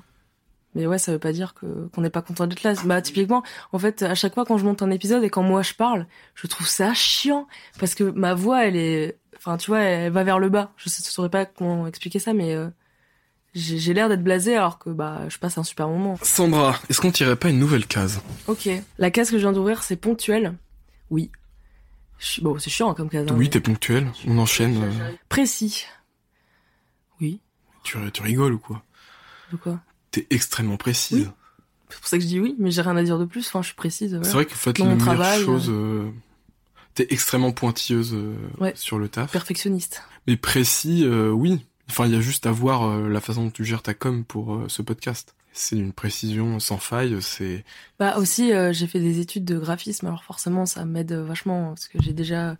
Mais ouais, ça veut pas dire que qu'on n'est pas content d'être là. Bah typiquement, en fait, à chaque fois quand je monte un épisode et quand moi je parle, je trouve ça chiant parce que ma voix, elle est, enfin tu vois, elle va vers le bas. Je sais, je saurais pas comment expliquer ça, mais euh, j'ai l'air d'être blasé alors que bah je passe un super moment. Sandra, est-ce qu'on tirait pas une nouvelle case? Ok. La case que je viens d'ouvrir, c'est ponctuel. Oui. Je Bon, c'est chiant hein, comme case. hein, Oui, mais- t'es ponctuel. On enchaîne. euh, Précis. Oui. tu, tu rigoles ou quoi? De quoi? T'es extrêmement précise. Oui. C'est pour ça que je dis oui, mais j'ai rien à dire de plus. Enfin, je suis précise. voilà. C'est vrai qu'en fait, Dans la mon meilleure travail, chose, euh, t'es extrêmement pointilleuse euh, Ouais. sur le taf. Perfectionniste. Mais précis, euh, oui. Enfin, il y a juste à voir euh, la façon dont tu gères ta com pour euh, ce podcast. C'est une précision sans faille. C'est Bah aussi, euh, j'ai fait des études de graphisme, alors forcément ça m'aide euh, vachement parce que j'ai déjà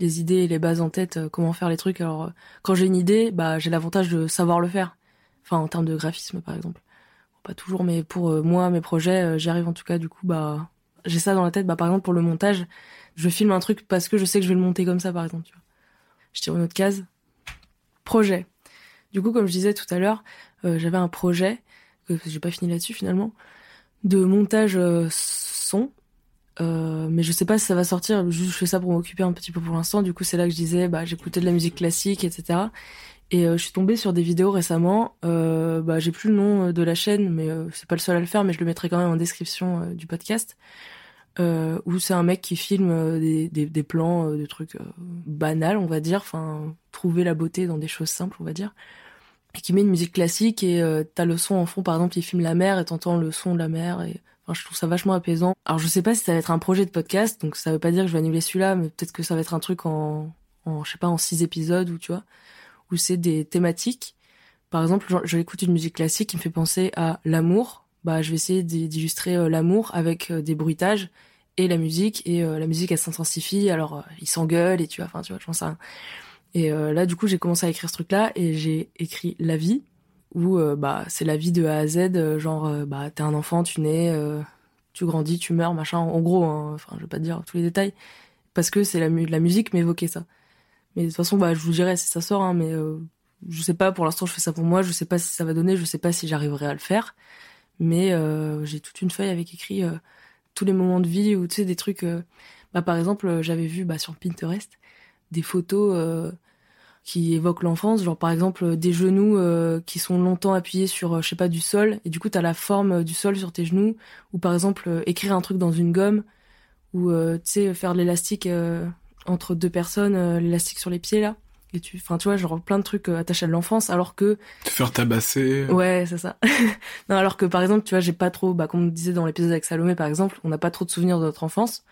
les idées et les bases en tête, euh, comment faire les trucs. Alors euh, quand j'ai une idée, bah j'ai l'avantage de savoir le faire. Enfin en termes de graphisme par exemple. Pas toujours, mais pour euh, moi mes projets, euh, j'y arrive en tout cas. Du coup bah j'ai ça dans la tête. Bah par exemple pour le montage, je filme un truc parce que je sais que je vais le monter comme ça par exemple. Tu vois. Je tire une autre case. Projet. Du coup comme je disais tout à l'heure, euh, j'avais un projet que j'ai pas fini là-dessus finalement de montage son. Mais je sais pas si ça va sortir. Je fais ça pour m'occuper un petit peu pour l'instant. Du coup, c'est là que je disais, bah, j'écoutais de la musique classique, etc. Et euh, je suis tombée sur des vidéos récemment. Euh, bah, j'ai plus le nom euh, de la chaîne, mais c'est pas le seul à le faire. Mais je le mettrai quand même en description du podcast. Où c'est un mec qui filme des, des, des plans, de trucs banals, on va dire. Enfin, trouver la beauté dans des choses simples, on va dire et qui met une musique classique et t'as le son en fond par exemple il filme la mer et t'entends le son de la mer et enfin je trouve ça vachement apaisant alors je sais pas si ça va être un projet de podcast donc ça veut pas dire que je vais annuler celui-là mais peut-être que ça va être un truc en, en je sais pas en six épisodes ou tu vois où c'est des thématiques par exemple genre, je écoute une musique classique qui me fait penser à l'amour bah je vais essayer d'illustrer euh, l'amour avec euh, des bruitages et la musique et euh, la musique elle s'intensifie alors ils s'engueulent et tu vois enfin tu vois je pense à et là, du coup, j'ai commencé à écrire ce truc-là et j'ai écrit La vie, où bah c'est la vie de A à Z, genre bah t'es un enfant, tu nais, tu grandis, tu meurs, machin. En gros, hein, enfin je vais pas te dire tous les détails, parce que c'est la, la musique m'évoquait ça. Mais de toute façon, bah je vous dirai si ça sort, hein, mais euh, je sais pas. Pour l'instant, je fais ça pour moi. Je sais pas si ça va donner. Je sais pas si j'arriverai à le faire. Mais euh, j'ai toute une feuille avec écrit euh, tous les moments de vie ou tu sais des trucs. euh, bah par exemple, j'avais vu bah sur Pinterest des photos qui évoquent l'enfance, genre par exemple des genoux qui sont longtemps appuyés sur, je sais pas, du sol, et du coup t'as la forme du sol sur tes genoux, ou par exemple écrire un truc dans une gomme, ou euh, tu sais faire de l'élastique entre deux personnes, euh, l'élastique sur les pieds là, et tu, enfin tu vois, genre plein de trucs euh, attachés à l'enfance, alors que te faire tabasser. Ouais, c'est ça. non, alors que par exemple, tu vois, j'ai pas trop, bah, comme on disait dans l'épisode avec Salomé, par exemple, on n'a pas trop de souvenirs de notre enfance.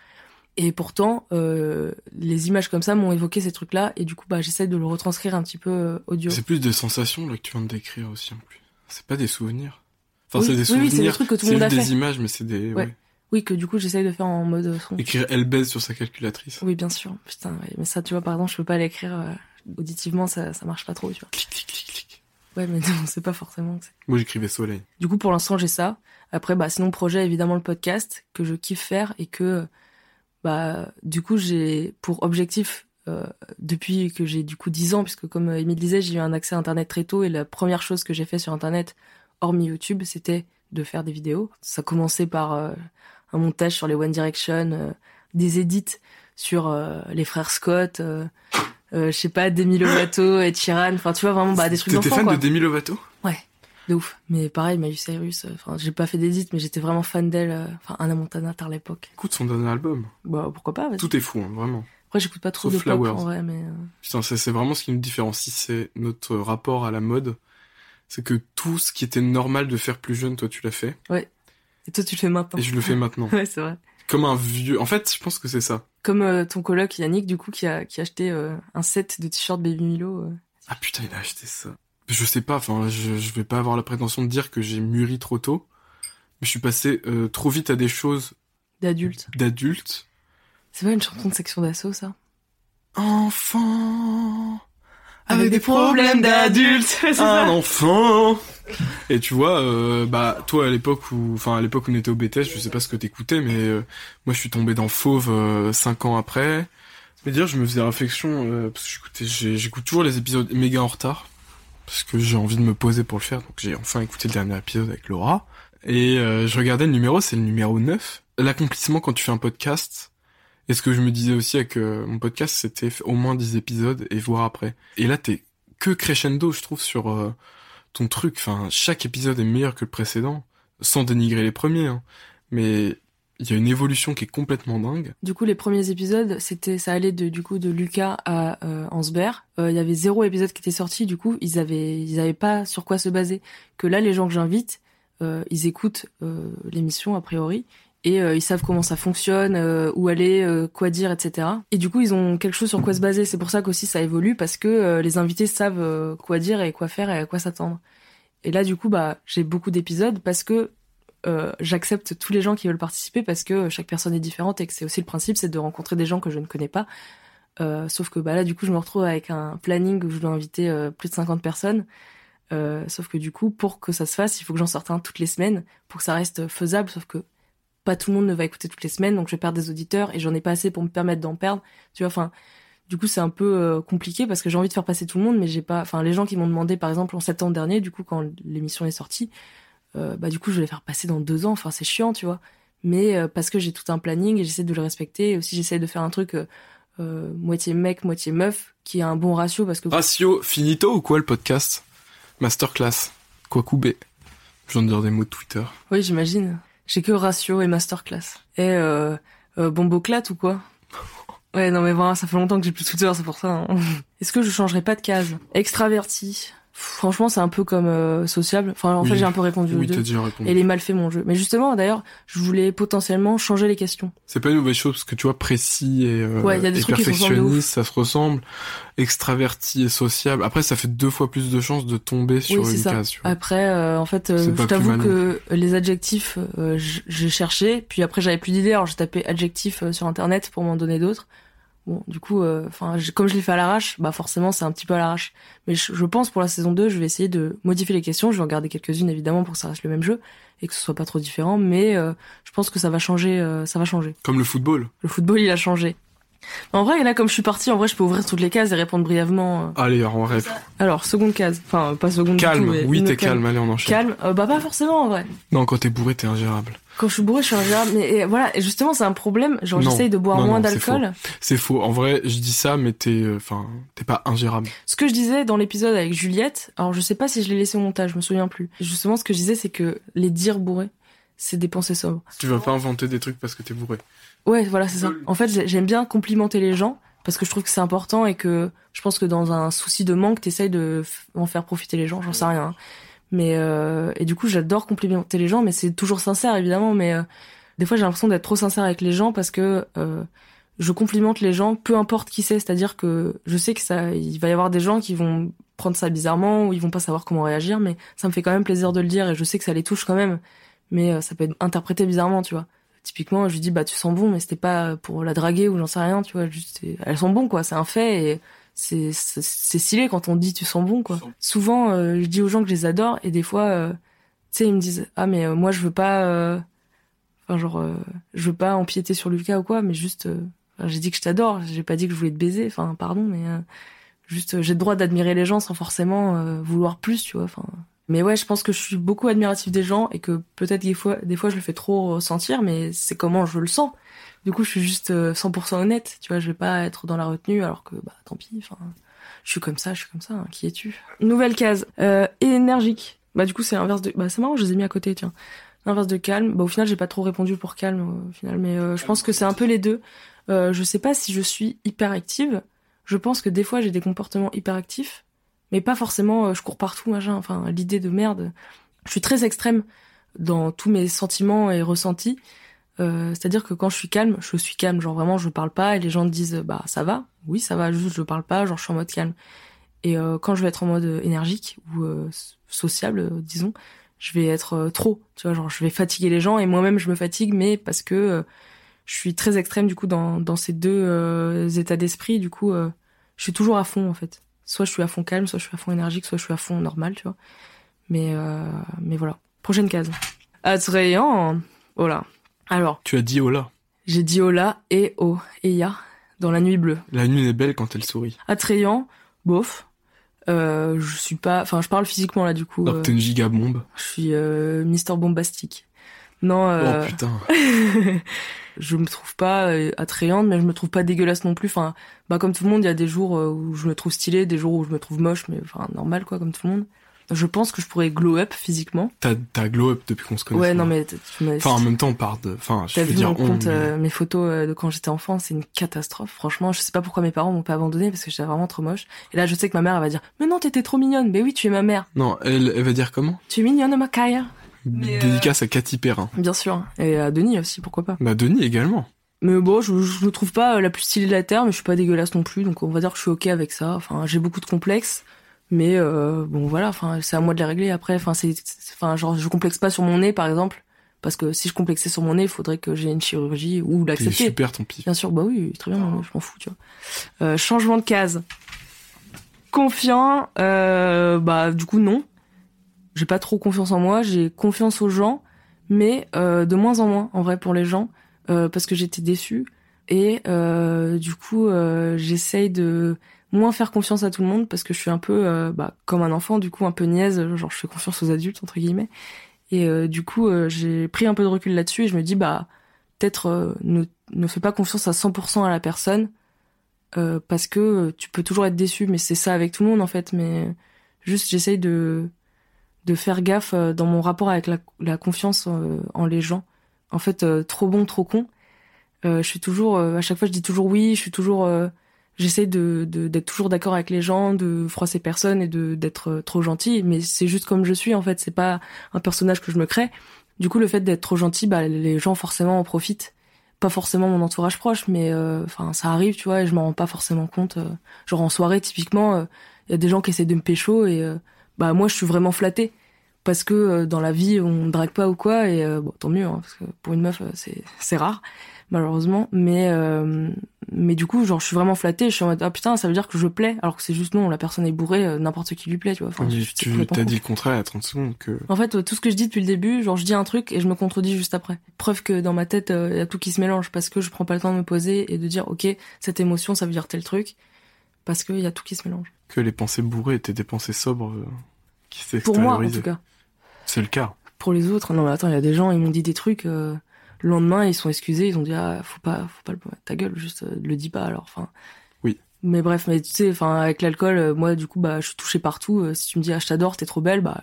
Et pourtant, euh, les images comme ça m'ont évoqué ces trucs-là, et du coup, bah, j'essaie de le retranscrire un petit peu audio. C'est plus des sensations là que tu viens de décrire aussi en plus. C'est pas des souvenirs. Enfin, Oui, c'est des oui, souvenirs. oui, c'est des trucs que tout le monde a des fait. images, mais c'est des. Ouais. ouais. Oui, que du coup, j'essaie de faire en mode son. Écrire elle baise sur sa calculatrice. Oui, bien sûr. Putain, ouais. mais ça, tu vois, par exemple, je peux pas l'écrire. euh, auditivement, ça, ça marche pas trop, tu vois. Clic, clic, clic, clic. Ouais, mais non, c'est pas forcément. Moi, j'écrivais soleil. Du coup, pour l'instant, j'ai ça. Après, bah, sinon, projet, évidemment, le podcast, que je kiffe faire et que, bah, du coup, j'ai pour objectif, euh, depuis que j'ai du coup 10 ans, puisque comme Emile disait, j'ai eu un accès à Internet très tôt et la première chose que j'ai fait sur Internet, hormis YouTube, c'était de faire des vidéos. Ça commençait par euh, un montage sur les One Direction, euh, des edits sur euh, les frères Scott, euh, je sais pas, Demi Lovato, et Chiran, enfin, tu vois, vraiment, bah, des trucs T'étais d'enfants, fan quoi. de Demi Lovato? De ouf. Mais pareil, Miley Cyrus, enfin, j'ai pas fait d'édit, mais j'étais vraiment fan d'elle. Enfin, Anna Montana tard l'époque. Écoute son dernier album. Bah, pourquoi pas. Tout est fou, hein, vraiment. Après, j'écoute pas trop Sauf de pop Flowers. en vrai, mais. Putain, c'est vraiment ce qui nous différencie, c'est notre rapport à la mode. C'est que tout ce qui était normal de faire plus jeune, toi, tu l'as fait. Et toi, tu le fais maintenant. Et je le fais maintenant. Ouais, c'est vrai. Comme un vieux. En fait, je pense que c'est ça. Comme euh, ton coloc Yannick, du coup, qui a, qui a acheté euh, un set de t-shirts Baby Milo. euh. Ah putain, il a acheté ça. Je sais pas, enfin, je, je vais pas avoir la prétention de dire que j'ai mûri trop tôt. Mais je suis passé trop vite à des choses d'adultes. d'adultes. C'est pas une chanson de section d'assaut, ça? Enfant. Avec des problèmes d'adultes. un enfant. Et tu vois, euh, bah toi à l'époque où, enfin à l'époque où on était au BTS, je sais pas ce que t'écoutais, mais euh, moi je suis tombé dans Fauve euh, cinq ans après. Mais dire, je me faisais réflexion euh, parce que j'écoutais, j'écoute toujours les épisodes méga en retard parce que j'ai envie de me poser pour le faire. Donc j'ai enfin écouté le dernier épisode avec Laura et euh, je regardais le numéro, c'est le numéro 9. L'accomplissement quand tu fais un podcast. Et ce que je me disais aussi avec euh, mon podcast, c'était au moins 10 épisodes et voir après. Et là, t'es que crescendo, je trouve, sur euh, ton truc. Enfin, chaque épisode est meilleur que le précédent, sans dénigrer les premiers. hein. Mais il y a une évolution qui est complètement dingue. Du coup, les premiers épisodes, c'était, ça allait de, du coup, de Lucas à euh. Euh, Il y avait zéro épisode qui était sorti. Du coup, ils avaient, ils avaient pas sur quoi se baser. Que là, les gens que j'invite, ils écoutent l'émission a priori et euh, ils savent comment ça fonctionne, euh, où aller, euh, quoi dire, etc. Et du coup, ils ont quelque chose sur quoi se baser. C'est pour ça qu'aussi ça évolue parce que euh, les invités savent euh, quoi dire et quoi faire et à quoi s'attendre. Et là, du coup, bah, j'ai beaucoup d'épisodes parce que euh, j'accepte tous les gens qui veulent participer parce que chaque personne est différente et que c'est aussi le principe, c'est de rencontrer des gens que je ne connais pas. Sauf que bah là, du coup, je me retrouve avec un planning où je dois inviter plus de 50 personnes. Euh, sauf que du coup, pour que ça se fasse, il faut que j'en sorte un toutes les semaines pour que ça reste faisable. Sauf que pas tout le monde ne va écouter toutes les semaines, donc je vais perdre des auditeurs et j'en ai pas assez pour me permettre d'en perdre. Tu vois, enfin, du coup, c'est un peu euh, compliqué parce que j'ai envie de faire passer tout le monde, mais j'ai pas. Enfin, les gens qui m'ont demandé, par exemple, en septembre dernier, du coup, quand l'émission est sortie, euh, bah du coup, je vais les faire passer dans deux ans. Enfin, c'est chiant, tu vois. Mais euh, parce que j'ai tout un planning et j'essaie de le respecter. Et aussi, j'essaie de faire un truc euh, moitié mec, moitié meuf, qui a un bon ratio parce que Ratio finito ou quoi le podcast? Masterclass. Quoi couper Je viens de dire des mots de Twitter. oui, j'imagine. J'ai que ratio et masterclass. Et euh, euh, bomboclate ou quoi? Ouais, non mais voilà, ça fait longtemps que j'ai plus Twitter, c'est pour ça. hein. Est-ce que je changerais pas de case? Extraverti. Franchement, c'est un peu comme euh, sociable. Enfin, en Oui. fait, j'ai un peu répondu aux Oui, deux. t'as déjà répondu. Et il est mal fait mon jeu. Mais justement, d'ailleurs, je voulais potentiellement changer les questions. C'est pas une mauvaise chose parce que tu vois précis et, euh, Ouais, y a des et trucs qui perfectionniste, ça se ressemble. Extraverti et sociable. Après, ça fait deux fois plus de chances de tomber sur une ça. case. Après, euh, en fait, euh, je t'avoue que les adjectifs, euh, j'ai cherché, puis après j'avais plus d'idées, alors j'ai tapé adjectif euh, sur internet pour m'en donner d'autres. Bon, du coup, euh, enfin, comme je l'ai fait à l'arrache, bah forcément c'est un petit peu à l'arrache. Mais je, je pense pour la saison 2, je vais essayer de modifier les questions. Je vais en garder quelques-unes évidemment pour que ça reste le même jeu et que ce soit pas trop différent. Mais euh, je pense que ça va changer, euh, ça va changer. Comme le football. Le football, il a changé. En vrai, là, comme je suis partie, en vrai, je peux ouvrir toutes les cases et répondre brièvement. euh. Allez, en rêve. Alors, seconde case. Enfin, pas seconde du Calme. tout, mais oui, t'es case. calme. Allez, on enchaîne. Calme, euh, bah pas forcément en vrai. Non, quand t'es bourré, t'es ingérable. Quand je suis bourré, je suis ingérable. Mais et voilà, et justement, c'est un problème. Genre, j'essaye de boire Non, moins d'alcool. C'est faux. En vrai, je dis ça, mais t'es, euh, enfin, t'es pas ingérable. Ce que je disais dans l'épisode avec Juliette, alors je sais pas si je l'ai laissé au montage, je me souviens plus. Justement, ce que je disais, c'est que les dire bourrés, c'est des pensées sobres. Tu vas pas inventer des trucs parce que t'es bourré. Ouais, voilà, c'est ça. En fait, j'ai- j'aime bien complimenter les gens parce que je trouve que c'est important et que je pense que dans un souci de manque, t'essayes de en faire profiter les gens. J'en sais rien. hein. Mais euh, et du coup, j'adore complimenter les gens, mais c'est toujours sincère évidemment. Mais euh, des fois, j'ai l'impression d'être trop sincère avec les gens parce que euh, je complimente les gens, peu importe qui c'est. C'est-à-dire que je sais que ça, il va y avoir des gens qui vont prendre ça bizarrement ou ils vont pas savoir comment réagir, mais ça me fait quand même plaisir de le dire et je sais que ça les touche quand même. Mais euh, ça peut être interprété bizarrement, tu vois. Typiquement, je lui dis bah tu sens bon, mais c'était pas pour la draguer ou j'en sais rien, tu vois. Juste, elles sont bons quoi, c'est un fait et c'est c'est stylé quand on dit tu sens bon quoi. Souvent euh, je dis aux gens que je les adore et des fois euh, tu sais ils me disent ah mais euh, moi je veux pas enfin genre je veux pas empiéter sur Lucas ou quoi mais juste j'ai dit que je t'adore, j'ai pas dit que je voulais te baiser enfin pardon mais juste j'ai le droit d'admirer les gens sans forcément vouloir plus tu vois enfin mais ouais, je pense que je suis beaucoup admiratif des gens et que peut-être des fois, je le fais trop ressentir, mais c'est comment je le sens. Du coup, je suis juste 100% euh, honnête, tu vois, je vais pas être dans la retenue alors que bah tant pis, enfin, je suis comme ça, je suis comme ça, hein, qui es-tu? Nouvelle case, euh, énergique. Bah du coup, c'est l'inverse de bah c'est marrant, je les ai mis à côté, tiens. L'inverse de calme. Bah au final, j'ai pas trop répondu pour calme au final, mais euh, je pense que c'est un peu les deux. Euh, je sais pas si je suis hyper active. Je pense que des fois, j'ai des comportements hyper actifs, mais pas forcément euh, je cours partout, machin. Enfin, l'idée de merde. Je suis très extrême dans tous mes sentiments et ressentis. Euh, c'est-à-dire que quand je suis calme, je suis calme, genre vraiment je parle pas et les gens disent bah ça va, oui ça va, juste je parle pas, genre je suis en mode calme. Et euh, quand je vais être en mode énergique ou sociable, disons, je vais être trop, tu vois, genre je vais fatiguer les gens et moi-même je me fatigue, mais parce que je suis très extrême du coup dans, dans ces deux états d'esprit, du coup je suis toujours à fond en fait. Soit je suis à fond calme, soit je suis à fond énergique, soit je suis à fond normal, tu vois. Mais mais voilà. Prochaine case. Attrayant. Oh là. Alors. Tu as dit Ola. J'ai dit Ola et O et Ya dans la nuit bleue. La nuit est belle quand elle sourit. Attrayant, bof. Euh, je suis pas, enfin, je parle physiquement là du coup. T'es une gigabombe. Je suis euh, Mister Bombastique. Non. Euh... Oh putain. je me trouve pas euh, attrayante, mais je me trouve pas dégueulasse non plus. Enfin, bah comme tout le monde, il y a des jours euh, où je me trouve stylée, des jours où je me trouve moche, mais enfin normal quoi, comme tout le monde je pense que je pourrais glow up physiquement. T'as, glow up depuis qu'on se connaît. Ouais, non, mais Enfin, en même temps, on part de. Enfin, je veux dire, mon compte, euh, mes photos euh, de quand j'étais enfant, c'est une catastrophe. Franchement, je sais pas pourquoi mes parents m'ont pas abandonné parce que j'étais vraiment trop moche. Et là, je sais que ma mère, elle va dire, mais non, t'étais trop mignonne. Mais oui, tu es ma mère. Non, elle, elle va dire comment Tu es mignonne, ma caille. Dédicace à Cathy Perrin. Bien sûr. Et à Denis aussi, pourquoi pas. Bah, Denis également. Mais bon, je, je me trouve pas la plus stylée de la Terre, mais je suis pas dégueulasse non plus, donc on va dire que je suis ok avec ça. Enfin, j'ai beaucoup de complexes. Mais euh, bon voilà, enfin c'est à moi de les régler après. Enfin c'est, enfin genre je complexe pas sur mon nez par exemple, parce que si je complexais sur mon nez, il faudrait que j'ai une chirurgie ou l'accepter. super ton pif. Bien sûr, bah oui, très bien, je m'en fous, tu vois. Euh, changement de case. Confiant, euh, bah du coup non. J'ai pas trop confiance en moi, j'ai confiance aux gens, mais euh, de moins en moins en vrai pour les gens, euh, parce que j'étais déçue et euh, du coup j'essaye de moins faire confiance à tout le monde parce que je suis un peu euh, bah, comme un enfant, du coup un peu niaise, genre je fais confiance aux adultes entre guillemets. Et euh, du coup euh, j'ai pris un peu de recul là-dessus et je me dis bah peut-être ne ne fais pas confiance à 100% à la personne parce que tu peux toujours être déçu, mais c'est ça avec tout le monde en fait. Mais juste j'essaye de de faire gaffe dans mon rapport avec la, la confiance en les gens. En fait, trop bon, trop con. je suis toujours, à chaque fois, je dis toujours oui. Je suis toujours, j'essaie de d'être toujours d'accord avec les gens, de froisser personne et de d'être euh, trop gentil. Mais c'est juste comme je suis en fait. C'est pas un personnage que je me crée. Du coup, le fait d'être trop gentil, bah les gens forcément en profitent. Pas forcément mon entourage proche, mais euh, enfin ça arrive, tu vois. Et je m'en rends pas forcément compte. Euh. genre en soirée, typiquement, il y a des gens qui essaient de me pécho et bah moi je suis vraiment flattée parce que dans la vie on drague pas ou quoi et bon tant mieux hein, parce que pour une meuf c'est c'est rare malheureusement. Mais euh, mais du coup, genre, je suis vraiment flattée. Je suis en mode ah putain, ça veut dire que je plais, alors que c'est juste non, la personne est bourrée, euh, n'importe qui lui plaît, tu vois. Enfin, tu t'as dit le contraire à 30 secondes que. En fait, tout ce que je dis depuis le début, genre, je dis un truc et je me contredis juste après. Preuve que dans ma tête, il euh, y a tout qui se mélange parce que je prends pas le temps de me poser et de dire ok, cette émotion, ça veut dire tel truc, parce qu'il y a tout qui se mélange. Que les pensées bourrées étaient des pensées sobres qui Pour moi, en tout cas. C'est le cas. Pour les autres, non mais attends, il y a des gens, ils m'ont dit des trucs. Le lendemain, ils sont excusés, ils ont dit ah faut pas, faut pas le ta gueule, juste euh, le dis pas alors. Enfin. Oui. Mais bref, mais tu sais, enfin avec l'alcool, euh, moi du coup bah je suis touchée partout. Euh, si tu me dis ah je t'adore, t'es trop belle, bah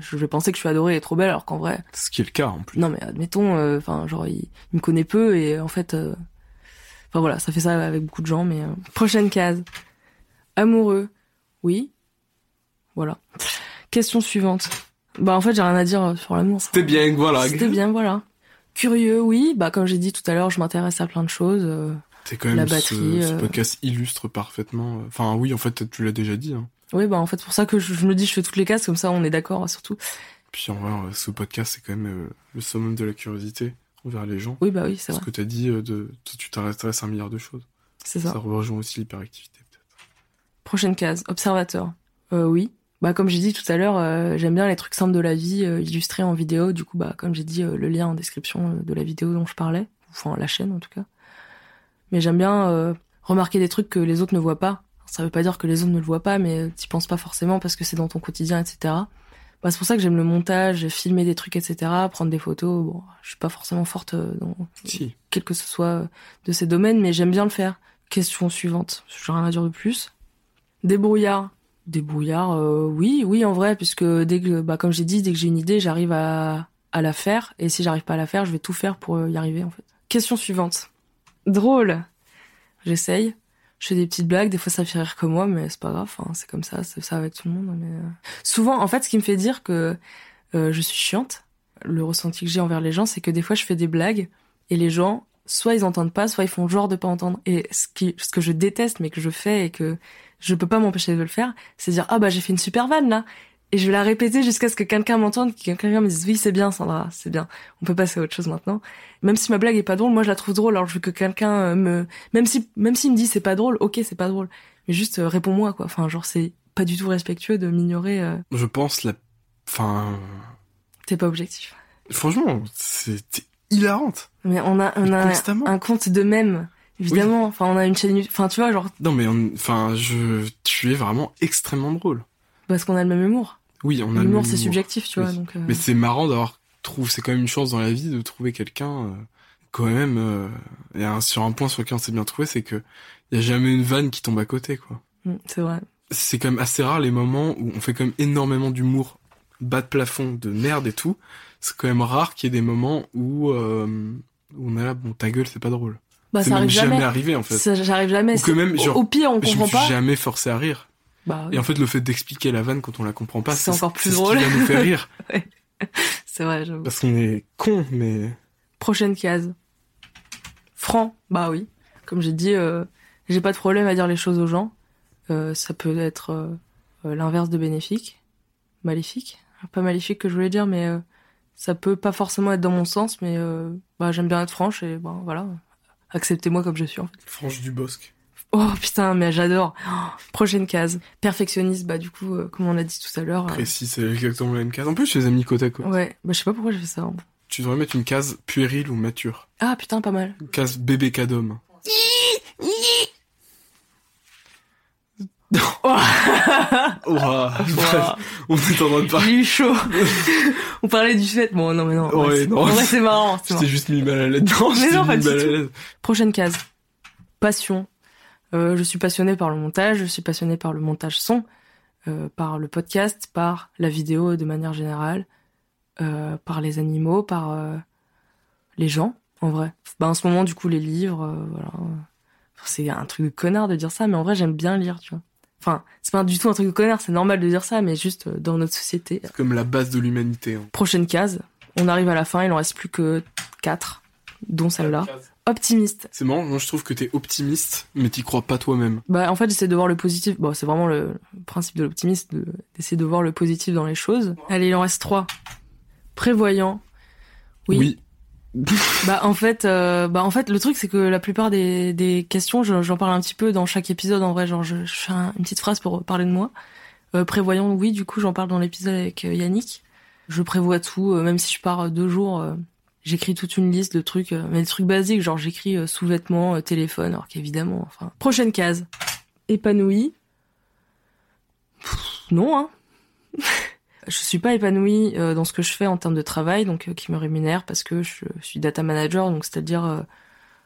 je vais penser que je suis adorée et trop belle alors qu'en vrai. Ce qui est le cas en plus. Non mais admettons, enfin genre il, me connaît peu et en fait, enfin voilà, ça fait ça avec beaucoup de gens. Mais prochaine case, amoureux, oui, voilà. Question suivante. Bah en fait j'ai rien à dire sur l'amour. C'était bien, voilà. C'était bien, voilà. Curieux, oui. Bah comme j'ai dit tout à l'heure, je m'intéresse à plein de choses. Euh, c'est quand même la batterie. Ce, ce, euh. podcast illustre parfaitement. Euh, enfin oui, en fait, tu l'as déjà dit. Hein. Oui, bah en fait, c'est pour ça que je, me dis, je fais toutes les cases comme ça, on est d'accord surtout. Puis en vrai, ce podcast, c'est quand même le summum de la curiosité envers les gens. Oui, bah oui, c'est vrai. Ce que tu as dit, de, tu t'intéresses à un milliard de choses. C'est ça. Ça rejoint aussi l'hyperactivité, peut-être. Prochaine case, observateur. Euh, oui. Bah comme j'ai dit tout à l'heure, euh, j'aime bien les trucs simples de la vie euh, illustrés en vidéo. Du coup, bah comme j'ai dit, euh, le lien en description de la vidéo dont je parlais, enfin la chaîne en tout cas. Mais j'aime bien remarquer des trucs que les autres ne voient pas. Ça veut pas dire que les autres ne le voient pas, mais t'y penses pas forcément parce que c'est dans ton quotidien, etc. Bah, c'est pour ça que j'aime le montage, filmer des trucs, etc. Prendre des photos. Bon, je suis pas forcément forte dans Si. quel que ce soit de ces domaines, mais j'aime bien le faire. Question suivante, j'ai rien à dire de plus. Débrouillard. Débrouillard, euh, oui, oui, en vrai, puisque dès que, bah, comme j'ai dit, dès que j'ai une idée, j'arrive à, à la faire, et si j'arrive pas à la faire, je vais tout faire pour euh, y arriver, en fait. Question suivante. Drôle. J'essaye. Je fais des petites blagues, des fois ça fait rire que moi, mais c'est pas grave, hein, c'est comme ça, c'est ça avec tout le monde. Mais... euh, Souvent, en fait, ce qui me fait dire que euh, je suis chiante, le ressenti que j'ai envers les gens, c'est que des fois je fais des blagues, et les gens, soit ils entendent pas, soit ils font genre de pas entendre. Et ce qui, ce que je déteste, mais que je fais et que je peux pas m'empêcher de le faire, c'est dire ah bah j'ai fait une super vanne là, et je vais la répéter jusqu'à ce que quelqu'un m'entende, que quelqu'un me dise oui c'est bien Sandra, c'est bien, on peut passer à autre chose maintenant. Même si ma blague est pas drôle, moi je la trouve drôle, alors je veux que quelqu'un euh, me, même si même s'il me dit c'est pas drôle, ok c'est pas drôle, mais juste euh, réponds-moi quoi. Enfin genre c'est pas du tout respectueux de m'ignorer. euh, Je pense la. Enfin. T'es pas objectif. Franchement, c'était hilarante. Mais on a on a un compte de même évidemment. Enfin on a une chaîne, enfin tu vois genre Non, mais on- enfin, je. Tu es vraiment extrêmement drôle. parce qu'on a le même humour. Oui, on a le L'humour c'est subjectif tu vois donc. euh, Mais c'est marrant d'avoir trouvé. C'est quand même une chance dans la vie de trouver quelqu'un. euh, quand même. euh, et un- sur un point sur lequel on s'est bien trouvé, c'est que y a jamais une vanne qui tombe à côté, quoi. mm, c'est vrai. c'est quand même assez rare les moments où on fait quand même énormément d'humour bas de plafond, de merde et tout. C'est quand même rare qu'il y ait des moments où, euh, où on est là, bon, ta gueule, c'est pas drôle. Bah ça même jamais. arrivé, en fait. Ça, j'arrive jamais. Ou que même, au- genre, au pire on Je me comprend suis pas. jamais forcé à rire. Bah oui, Et en fait, le fait d'expliquer la vanne quand on la comprend pas, C'est encore plus drôle. Ce qui va nous faire rire. c'est vrai. j'avoue. Parce qu'on est con, mais Prochaine case. Franc, bah oui. Comme j'ai dit, euh, j'ai pas de problème à dire les choses aux gens. Euh, ça peut être euh, l'inverse de bénéfique, maléfique. Pas maléfique que je voulais dire, mais ça peut pas forcément être dans mon sens, mais bah j'aime bien être franche et bon voilà. Acceptez-moi comme je suis en fait. Franche du Bosque. Oh putain, mais j'adore. Oh, prochaine case. Perfectionniste, bah du coup, euh, comme on a dit tout à l'heure. euh, Précis, c'est exactement la même case. En plus, je les ai mis côte à côte. ouais, bah je sais pas pourquoi j'ai fait ça. hein. Tu devrais mettre une case puérile ou mature. Ah putain, pas mal. Une case bébé cadom. Ouah, bref, on est en train de parler. Il est chaud. On parlait du fait. Bon, non, mais non. Ouais, c'est- non. En vrai, c'est marrant. t'ai juste mis mal à l'aise. Non, Mais non, pas du tout. Prochaine case. Passion. Euh, je suis passionnée par le montage, je suis passionnée par le montage son, euh, par le podcast, par la vidéo de manière générale, euh, par les animaux, par les gens, en vrai. Bah, en ce moment, du coup, les livres, voilà. C'est un truc de connard de dire ça, mais en vrai, j'aime bien lire, tu vois. Enfin, c'est pas du tout un truc de connard, c'est normal de dire ça, mais juste euh, dans notre société. C'est comme la base de l'humanité. hein. Prochaine case. On arrive à la fin, il en reste plus que quatre, dont celle-là. Optimiste. C'est marrant, moi je trouve que t'es optimiste, mais t'y crois pas toi-même. Bah, en fait, j'essaie de voir le positif. Bon, c'est vraiment le principe de l'optimiste, de- d'essayer de voir le positif dans les choses. Allez, il en reste trois. Prévoyant. Oui. Bah, en fait, euh, bah, en fait, le truc, c'est que la plupart des, des questions, je- j'en parle un petit peu dans chaque épisode, en vrai. Genre, je, je fais un- une petite phrase pour parler de moi. Euh, prévoyant, oui, du coup, j'en parle dans l'épisode avec euh, Yannick. Je prévois tout, euh, même si je pars euh, deux jours, j'écris toute une liste de trucs, mais des trucs basiques, genre j'écris sous-vêtements, téléphone, alors qu'évidemment, enfin. Prochaine case. Épanoui. Pff, Non, hein. Je suis pas épanouie euh, dans ce que je fais en termes de travail, donc euh, qui me rémunère parce que je suis data manager, donc c'est-à-dire euh,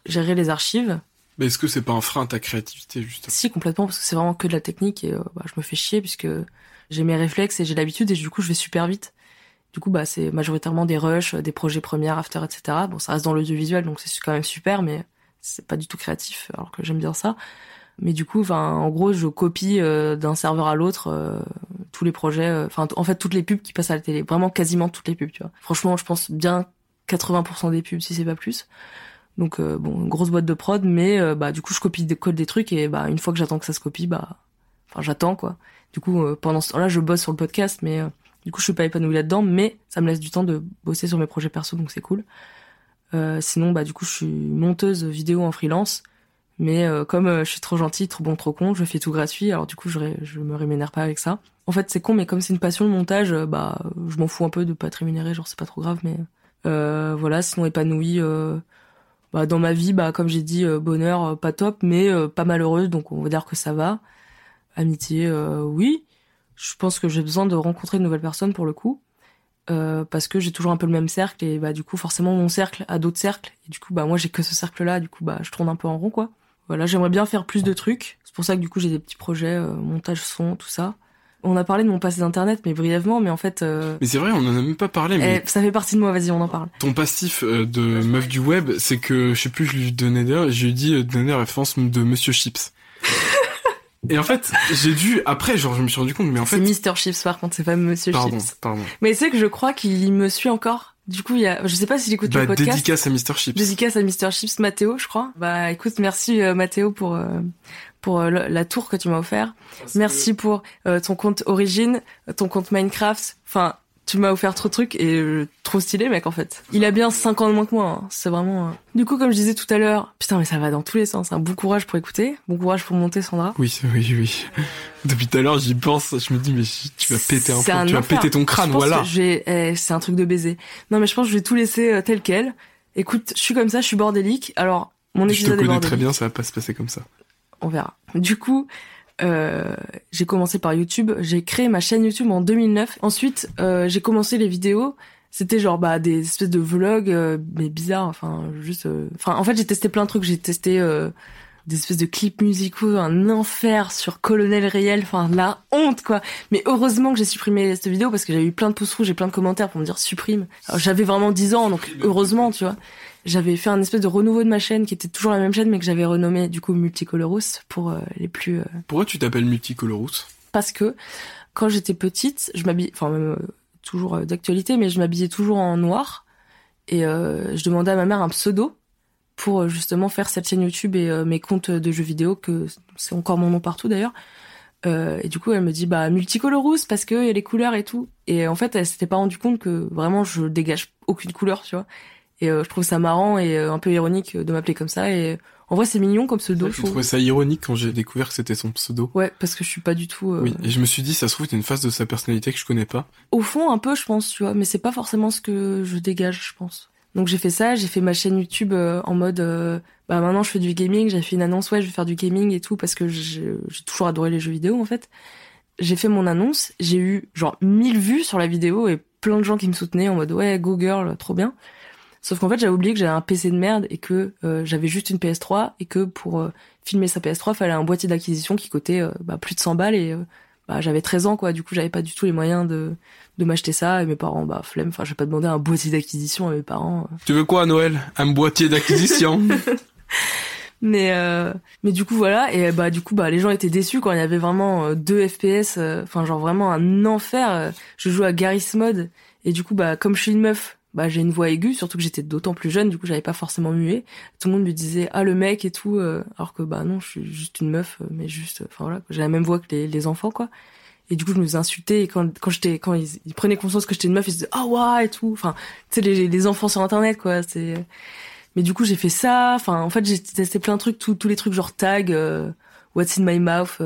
gérer les archives. Mais est-ce que c'est pas un frein à ta créativité, justement? Si complètement, parce que c'est vraiment que de la technique et bah, je me fais chier puisque j'ai mes réflexes et j'ai l'habitude et du coup je vais super vite. Du coup, bah c'est majoritairement des rushs, des projets premières, after, etc. Bon, ça reste dans l'audiovisuel, donc c'est quand même super, mais c'est pas du tout créatif, alors que j'aime bien ça. Mais du coup, enfin, en gros, je copie euh, d'un serveur à l'autre euh, tous les projets, euh, enfin, en fait, toutes les pubs qui passent à la télé, vraiment quasiment toutes les pubs, tu vois. Franchement, je pense bien 80% des pubs, si c'est pas plus. Donc, euh, bon, une grosse boîte de prod, mais euh, bah, du coup, je copie des codes des trucs et bah, une fois que j'attends que ça se copie, bah, enfin, j'attends quoi. Du coup, pendant ce temps-là, je bosse sur le podcast, mais du coup, je suis pas épanouie là-dedans, mais ça me laisse du temps de bosser sur mes projets perso, donc c'est cool. Sinon, bah, du coup, je suis monteuse vidéo en freelance, Mais comme je suis trop gentille, trop bon, trop con, je fais tout gratuit. Alors du coup, je, je me rémunère pas avec ça. En fait, c'est con, mais comme c'est une passion le montage, euh, bah, je m'en fous un peu de pas être rémunéré. Genre, c'est pas trop grave, mais voilà. Sinon, épanoui. bah, dans ma vie, bah, comme j'ai dit, bonheur, pas top, mais pas malheureuse. Donc, on va dire que ça va. Amitié, oui. Je pense que j'ai besoin de rencontrer de nouvelles personnes pour le coup. Euh, parce que j'ai toujours un peu le même cercle et bah du coup forcément mon cercle a d'autres cercles et du coup bah moi j'ai que ce cercle là du coup bah je tourne un peu en rond quoi voilà j'aimerais bien faire plus de trucs c'est pour ça que du coup j'ai des petits projets euh, montage son tout ça on a parlé de mon passé d'internet mais brièvement mais en fait euh, mais c'est vrai on en a même pas parlé mais eh, ça fait partie de moi vas-y on en parle ton passif de meuf du web c'est que je sais plus je lui donnais d'ailleurs je lui ai dit donner référence de Monsieur Chips Et en fait, j'ai dû après, genre, je me suis rendu compte, mais en fait. C'est Mr. Chips par contre, c'est pas Monsieur pardon, Chips. Pardon. Mais c'est que je crois qu'il me suit encore. Du coup, il y a, je sais pas s'il écoute bah, le podcast. Dédicace à Mr. Chips. Dédicace à Mr. Chips, Mathéo, je crois. Bah, écoute, merci euh, Mathéo pour euh, pour euh, la tour que tu m'as offert. merci pour ton compte Origine, ton compte Minecraft. Enfin, tu m'as offert trop de trucs et euh, trop stylé mec en fait. Il a bien 5 ans de moins que moi, hein. c'est vraiment... Euh. Du coup comme je disais tout à l'heure, putain mais ça va dans tous les sens, un hein. bon courage pour écouter, bon courage pour monter Sandra. Oui, oui, oui. Depuis tout à l'heure j'y pense, je me dis mais tu vas péter un peu, tu vas péter ton crâne, voilà. Eh, c'est un truc de baiser. Non mais je pense que je vais tout laisser euh, tel quel. Écoute, je suis comme ça, je suis bordélique, alors mon épisode Je te connais très bien, ça va pas se passer comme ça. On verra. Du coup, euh, j'ai commencé par YouTube. J'ai créé ma chaîne YouTube en 2009. Ensuite, euh, j'ai commencé les vidéos. C'était genre bah des espèces de vlogs euh, mais bizarres. Enfin juste. Euh, enfin en fait j'ai testé plein de trucs. J'ai testé des espèces de clips musicaux, un enfer sur Colonel Réel. Enfin la honte quoi. Mais heureusement que j'ai supprimé cette vidéo parce que j'avais eu plein de pouces rouges et plein de commentaires pour me dire supprime. J'avais vraiment 10 ans donc heureusement tu vois j'avais fait un espèce de renouveau de ma chaîne qui était toujours la même chaîne mais que j'avais renommé du coup Multicolorous pour euh, les plus. Euh, Pourquoi tu t'appelles Multicolorous? Parce que quand j'étais petite, je m'habillais, enfin même euh, toujours d'actualité, mais je m'habillais toujours en noir et je demandais à ma mère un pseudo pour justement faire cette chaîne YouTube et mes comptes de jeux vidéo que c'est encore mon nom partout d'ailleurs. et du coup, elle me dit bah multicolorous parce que y a les couleurs et tout. Et en fait, elle s'était pas rendu compte que vraiment je dégage aucune couleur, tu vois. Et euh, je trouve ça marrant et euh, un peu ironique de m'appeler comme ça. Et en vrai, c'est mignon comme pseudo. Je trouvais ça ironique quand j'ai découvert que c'était son pseudo. Ouais, parce que je suis pas du tout. Euh, oui, et je me suis dit, ça se trouve, c'est une phase de sa personnalité que je connais pas. Au fond, un peu, je pense, tu vois, mais c'est pas forcément ce que je dégage, je pense. Donc j'ai fait ça, j'ai fait ma chaîne YouTube en mode, bah maintenant je fais du gaming. J'ai fait une annonce, ouais, je vais faire du gaming et tout parce que j'ai toujours adoré les jeux vidéo en fait. J'ai fait mon annonce, j'ai eu genre 1000 vues sur la vidéo et plein de gens qui me soutenaient en mode ouais, go girl, trop bien. Sauf qu'en fait, j'avais oublié que j'avais un PC de merde et que euh, j'avais juste une PS3 et que pour euh, filmer sa PS3, fallait un boîtier d'acquisition qui coûtait euh, bah, plus de 100 balles et bah, j'avais 13 ans quoi. Du coup, j'avais pas du tout les moyens de de m'acheter ça et mes parents bah flemme. Enfin, j'ai pas demandé un boîtier d'acquisition à mes parents. Tu veux quoi à Noël? Un boîtier d'acquisition? Mais mais du coup voilà et bah du coup bah les gens étaient déçus quand il y avait vraiment deux FPS enfin genre vraiment un enfer je joue à Garry's Mod et du coup bah comme je suis une meuf bah j'ai une voix aiguë surtout que j'étais d'autant plus jeune du coup j'avais pas forcément mué tout le monde me disait ah le mec et tout euh, alors que bah non je suis juste une meuf euh, mais juste enfin voilà j'ai la même voix que les, les, enfants quoi. Et du coup je me faisais insulter et quand quand j'étais quand ils, prenaient conscience que j'étais une meuf ils disaient ah ouais et tout. Enfin tu sais les, les enfants sur internet quoi c'est mais du coup j'ai fait ça. Enfin en fait j'ai testé plein de trucs tous tous les trucs genre tag euh, what's in my mouth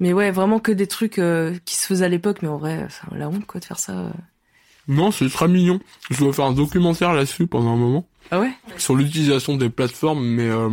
mais ouais vraiment que des trucs qui se faisaient à l'époque mais en vrai c'est la honte quoi de faire ça non, c'est très mignon. Je dois faire un documentaire là-dessus pendant un moment. Ah ouais? Sur l'utilisation des plateformes, mais euh,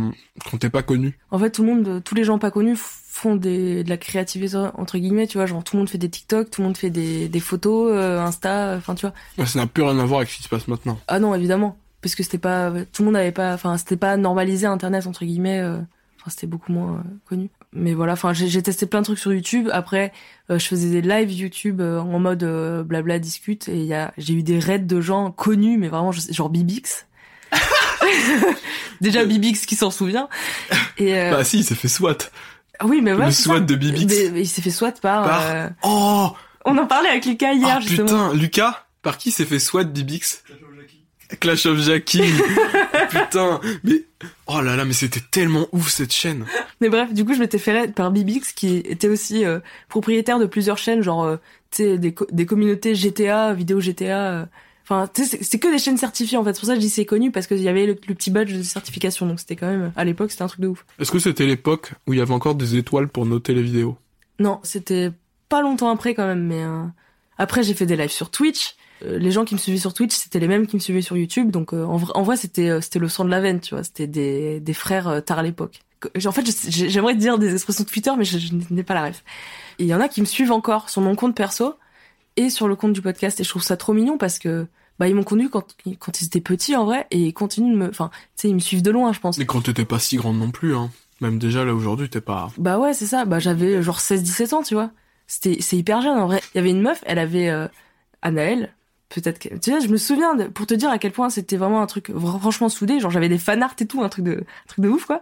quand t'es pas connu. En fait, tout le monde, tous les gens pas connus font des, de la créativité entre guillemets, tu vois. Genre tout le monde fait des TikTok, tout le monde fait des, des photos, euh, Insta, enfin tu vois. Ouais, ça n'a plus rien à voir avec ce qui se passe maintenant. Ah non, évidemment, parce que c'était pas, tout le monde n'avait pas, enfin c'était pas normalisé Internet entre guillemets. Euh, enfin c'était beaucoup moins connu mais voilà, enfin j'ai testé plein de trucs sur YouTube. Après, euh, je faisais des lives YouTube euh, en mode euh, blabla discute et il y a j'ai eu des raids de gens connus, mais vraiment genre Bibix. Déjà Bibix qui s'en souvient. Et bah si, il s'est fait SWAT. Oui, mais ouais. Le SWAT de Bibix. il s'est fait SWAT par. par... Oh. On en parlait avec Lucas hier oh, justement. Putain, Lucas, par qui s'est fait SWAT Bibix? Clash of Jackie. Putain, mais oh là là, mais c'était tellement ouf cette chaîne. Mais bref, du coup, je m'étais fait par Bibix qui était aussi euh, propriétaire de plusieurs chaînes, genre euh, tu sais des, des communautés GTA, vidéo GTA. Euh. Enfin, c'était que des chaînes certifiées en fait. C'est pour ça que je dis c'est connu parce qu'il y avait le, petit badge de certification. Donc c'était quand même à l'époque c'était un truc de ouf. Est-ce que c'était l'époque où il y avait encore des étoiles pour noter les vidéos? Non, c'était pas longtemps après quand même. Mais euh, après j'ai fait des lives sur Twitch. Euh, les gens qui me suivaient sur Twitch c'était les mêmes qui me suivaient sur YouTube. Donc euh, en, vrai, en vrai c'était c'était le sang de la veine, tu vois. C'était des des frères tard à l'époque. En fait j'aimerais dire des expressions de Twitter mais je, je n'ai pas la ref. Il y en a qui me suivent encore sur mon compte perso et sur le compte du podcast et je trouve ça trop mignon parce que bah ils m'ont connu quand quand ils étaient petits en vrai et ils continuent de me enfin tu sais ils me suivent de loin je pense. Et quand t'étais pas si grande non plus hein. Même déjà là aujourd'hui t'es pas Bah ouais, c'est ça. Bah j'avais genre 16 17 ans, tu vois. C'était c'est hyper jeune en vrai. Il y avait une meuf, elle avait euh, Anaël, peut-être que tu sais, je me souviens de, pour te dire à quel point c'était vraiment un truc franchement soudé, genre j'avais des fanarts et tout, un truc de un truc de ouf quoi.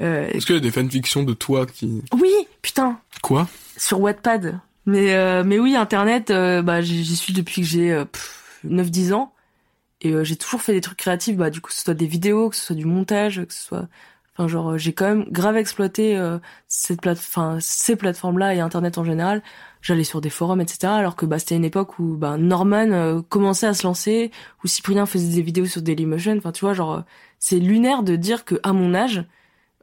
Euh, Est-ce qu'il y a des fanfictions de toi qui Oui, putain. Quoi? Sur Wattpad. Mais euh, mais oui, internet euh, bah j'y suis depuis que j'ai euh, 9-10 ans. Et euh, j'ai toujours fait des trucs créatifs, bah du coup que ce soit des vidéos, que ce soit du montage, que ce soit enfin genre euh, j'ai quand même grave exploité euh, cette plate enfin ces plateformes là et internet en général. J'allais sur des forums etc alors que bah c'était une époque où bah Norman commençait à se lancer où Cyprien faisait des vidéos sur Dailymotion. Enfin tu vois genre c'est lunaire de dire que à mon âge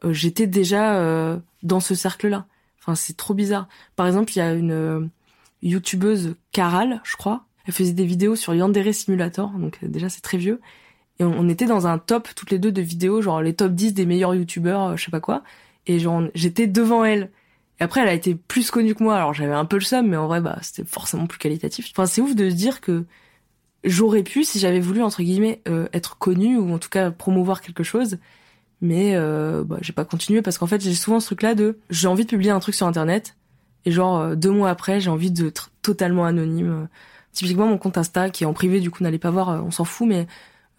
j'étais déjà dans ce cercle là enfin c'est trop bizarre. Par exemple il y a une youtubeuse Caral je crois. Elle faisait des vidéos sur Yandere Simulator, donc euh, déjà c'est très vieux. Et on, était dans un top toutes les deux de vidéos, genre les top 10 des meilleurs youtubeurs, euh, je sais pas quoi. Et genre j'étais devant elle. Et après elle a été plus connue que moi, alors j'avais un peu le seum, mais en vrai bah c'était forcément plus qualitatif. Enfin c'est ouf de se dire que j'aurais pu, si j'avais voulu entre guillemets euh, être connue ou en tout cas promouvoir quelque chose, mais euh, bah, j'ai pas continué parce qu'en fait j'ai souvent ce truc là de j'ai envie de publier un truc sur internet et genre deux mois après j'ai envie d'être totalement anonyme Typiquement, mon compte Insta, qui est en privé, du coup, n'allez pas voir, euh, on s'en fout, mais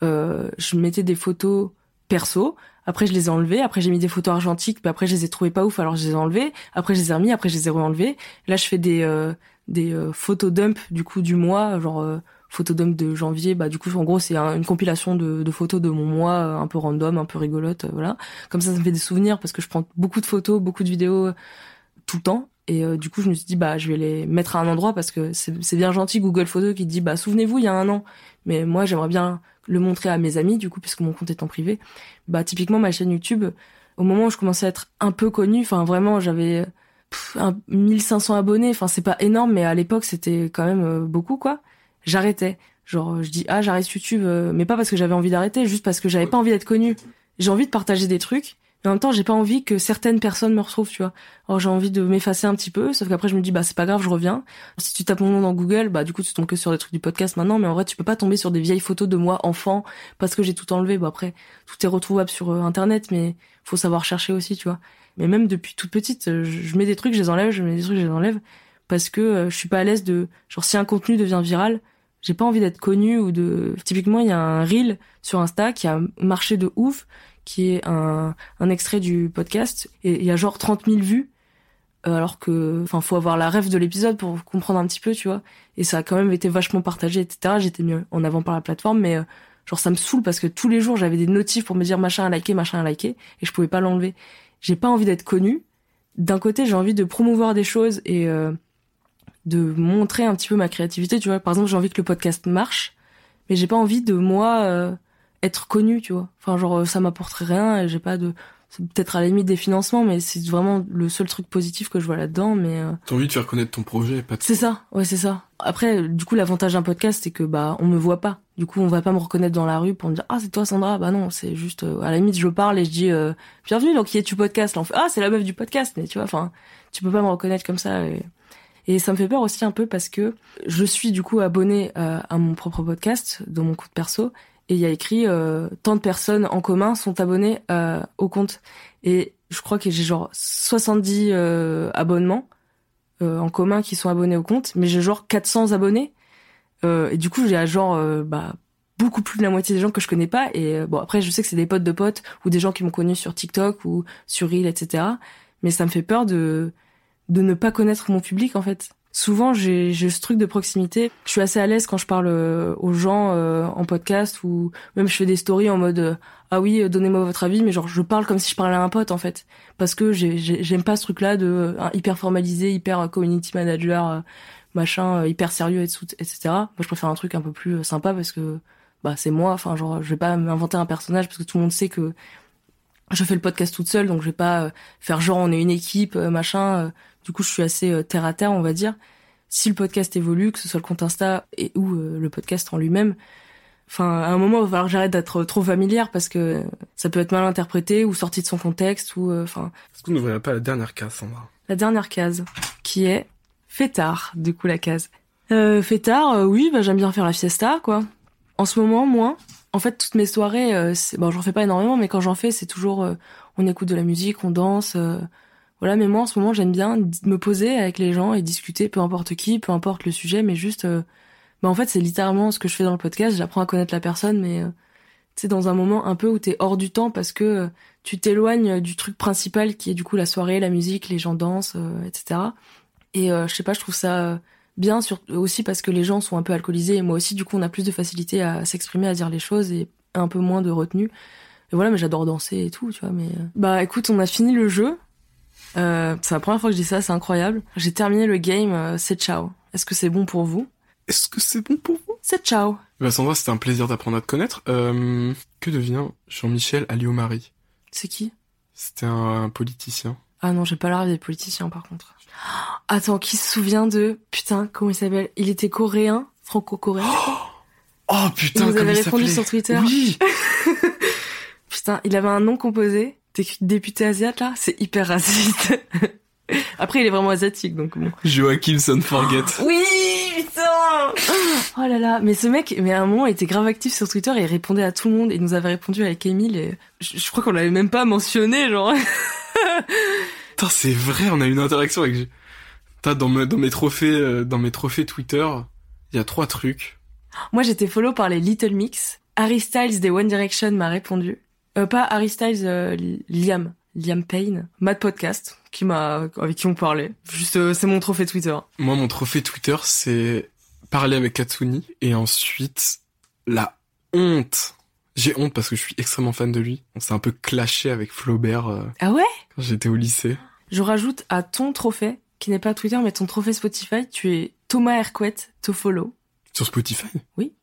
euh, je mettais des photos perso. Après, je les ai enlevées. Après, j'ai mis des photos argentiques. Puis après, je les ai trouvées pas ouf, alors je les ai enlevées. Après, je les ai remis. Après, je les ai re-enlevées. Là, je fais des euh, des euh, photos dump du coup du mois, genre euh, photo dump de janvier. Bah du coup, en gros, c'est une compilation de, de, photos de mon mois, un peu random, un peu rigolote, voilà. Comme ça, ça me fait des souvenirs parce que je prends beaucoup de photos, beaucoup de vidéos tout le temps. Et euh, du coup, je me suis dit, bah, je vais les mettre à un endroit parce que c'est bien gentil Google Photos qui dit, bah, souvenez-vous, il y a un an. Mais moi, j'aimerais bien le montrer à mes amis, du coup, puisque mon compte est en privé. Bah, typiquement, ma chaîne YouTube, au moment où je commençais à être un peu connue, enfin, vraiment, j'avais 1500 abonnés. Enfin, c'est pas énorme, mais à l'époque, c'était quand même euh, beaucoup, quoi. J'arrêtais. Genre, je dis, ah, j'arrête YouTube, euh, mais pas parce que j'avais envie d'arrêter, juste parce que j'avais pas envie d'être connue. J'ai envie de partager des trucs mais en même temps, j'ai pas envie que certaines personnes me retrouvent, tu vois. Alors j'ai envie de m'effacer un petit peu, sauf qu'après je me dis bah c'est pas grave, je reviens. Si tu tapes mon nom dans Google, bah du coup tu tombes que sur des trucs du podcast maintenant, mais en vrai tu peux pas tomber sur des vieilles photos de moi enfant parce que j'ai tout enlevé. Bah après tout est retrouvable sur euh, internet, mais faut savoir chercher aussi, tu vois. Mais même depuis toute petite, euh, je, mets des trucs, je les enlève, je mets des trucs, je les enlève parce que euh, je suis pas à l'aise de genre si un contenu devient viral, j'ai pas envie d'être connu ou de typiquement il y a un reel sur Insta qui a marché de ouf qui est un, un extrait du podcast et il y a genre 30 000 vues euh, alors que enfin faut avoir la rêve de l'épisode pour comprendre un petit peu tu vois. Et ça a quand même été vachement partagé etc j'étais mieux en avant par la plateforme mais euh, genre ça me saoule parce que tous les jours j'avais des notifs pour me dire machin à liker machin à liker et je pouvais pas l'enlever. J'ai pas envie d'être connu d'un côté j'ai envie de promouvoir des choses et euh, de montrer un petit peu ma créativité tu vois. Par exemple j'ai envie que le podcast marche mais j'ai pas envie de moi être connu, tu vois. Enfin, genre, euh, ça m'apporterait rien et j'ai pas de. C'est peut-être à la limite des financements, mais c'est vraiment le seul truc positif que je vois là-dedans. Mais euh... t'as envie de faire connaître ton projet, pas de... C'est ça, ouais, c'est ça. Après, du coup, l'avantage d'un podcast, c'est que bah on me voit pas. Du coup, on va pas me reconnaître dans la rue pour me dire ah c'est toi Sandra? Bah non, c'est juste euh, à la limite je parle et je dis euh, bienvenue donc qui est tu podcast? Là on fait ah c'est la meuf du podcast, mais tu vois, enfin tu peux pas me reconnaître comme ça. Et... Et ça me fait peur aussi un peu parce que je suis du coup abonné euh, à mon propre podcast dans mon compte perso et il y a écrit euh, tant de personnes en commun sont abonnées euh, au compte. Et je crois que j'ai genre 70 euh, abonnements euh, en commun qui sont abonnés au compte mais j'ai genre 400 abonnés. Euh, et du coup j'ai genre euh, bah beaucoup plus de la moitié des gens que je connais pas. Et bon après je sais que c'est des potes de potes ou des gens qui m'ont connu sur TikTok ou sur Reel etc mais ça me fait peur de de ne pas connaître mon public en fait souvent j'ai ce truc de proximité. Je suis assez à l'aise quand je parle euh, aux gens euh, en podcast ou même je fais des stories en mode euh, ah oui donnez-moi votre avis mais genre je parle comme si je parlais à un pote en fait parce que j'aime pas ce truc là de hyper formalisé hyper community manager machin hyper sérieux, etc. Moi, je préfère un truc un peu plus sympa parce que bah c'est moi. Enfin, genre, je vais pas m'inventer un personnage parce que tout le monde sait que je fais le podcast toute seule, donc je vais pas faire genre on est une équipe, machin. Du coup, je suis assez terre à terre, on va dire. Si le podcast évolue, que ce soit le compte Insta et ou le podcast en lui-même, Enfin, à un moment, il va falloir que j'arrête d'être trop familière parce que ça peut être mal interprété ou sorti de son contexte ou euh, enfin. Est-ce qu'on n'ouvrirait pas la dernière case, Sandra? La dernière case, qui est fêtard, du coup la case. Euh, fêtard, euh, oui, bah j'aime bien faire la fiesta, quoi. En ce moment, moi, en fait, toutes mes soirées, euh, bon, j'en fais pas énormément, mais quand j'en fais, c'est toujours, on écoute de la musique, on danse, voilà. Mais moi, en ce moment, j'aime bien me poser avec les gens et discuter, peu importe qui, peu importe le sujet, mais juste bah en fait c'est littéralement ce que je fais dans le podcast. J'apprends à connaître la personne mais euh, tu sais dans un moment un peu où t'es hors du temps parce que euh, tu t'éloignes du truc principal qui est du coup la soirée la musique les gens dansent euh, etc et je sais pas je trouve ça bien sur, aussi parce que les gens sont un peu alcoolisés et moi aussi du coup on a plus de facilité à s'exprimer à dire les choses et un peu moins de retenue. Et voilà mais j'adore danser et tout tu vois mais bah écoute on a fini le jeu euh, c'est la première fois que je dis ça c'est incroyable j'ai terminé le game c'est ciao est-ce que c'est bon pour vous? Est-ce que c'est bon pour vous? C'est ciao. Bah Sandra, c'était un plaisir d'apprendre à te connaître. Euh, que devient Jean-Michel Alliot-Marie C'est qui? C'était un, politicien. Ah non, j'ai pas l'air des politiciens par contre. Attends, qui se souvient de... Putain, comment il s'appelle? Il était coréen? Franco-coréen? Oh, putain, il vous avez répondu sur Twitter. Oui Putain, il avait un nom composé. Député asiate là? C'est hyper raciste. Après, il est vraiment asiatique, donc bon. Joachim Son Forget. Oui, putain Oh là là, mais ce mec, mais à un moment, il était grave actif sur Twitter et il répondait à tout le monde. Il nous avait répondu avec Emile et je, crois qu'on l'avait même pas mentionné, genre. Putain, c'est vrai, on a eu une interaction avec... T'as dans mes, dans mes trophées, euh, dans mes trophées Twitter, il y a trois trucs. Moi, j'étais follow par les Little Mix. Harry Styles des One Direction m'a répondu. Euh, pas Harry Styles, euh, Liam. Liam Payne, Mad Podcast, qui m'a, avec qui on parlait. Juste, euh, c'est mon trophée Twitter. Moi, mon trophée Twitter, c'est parler avec Katsuni et ensuite la honte. J'ai honte parce que je suis extrêmement fan de lui. On s'est un peu clashé avec Flaubert. Euh, ah ouais? Quand j'étais au lycée. Je rajoute à ton trophée, qui n'est pas Twitter, mais ton trophée Spotify, tu es Thomas Hercouet, te follow. Sur Spotify? Oui.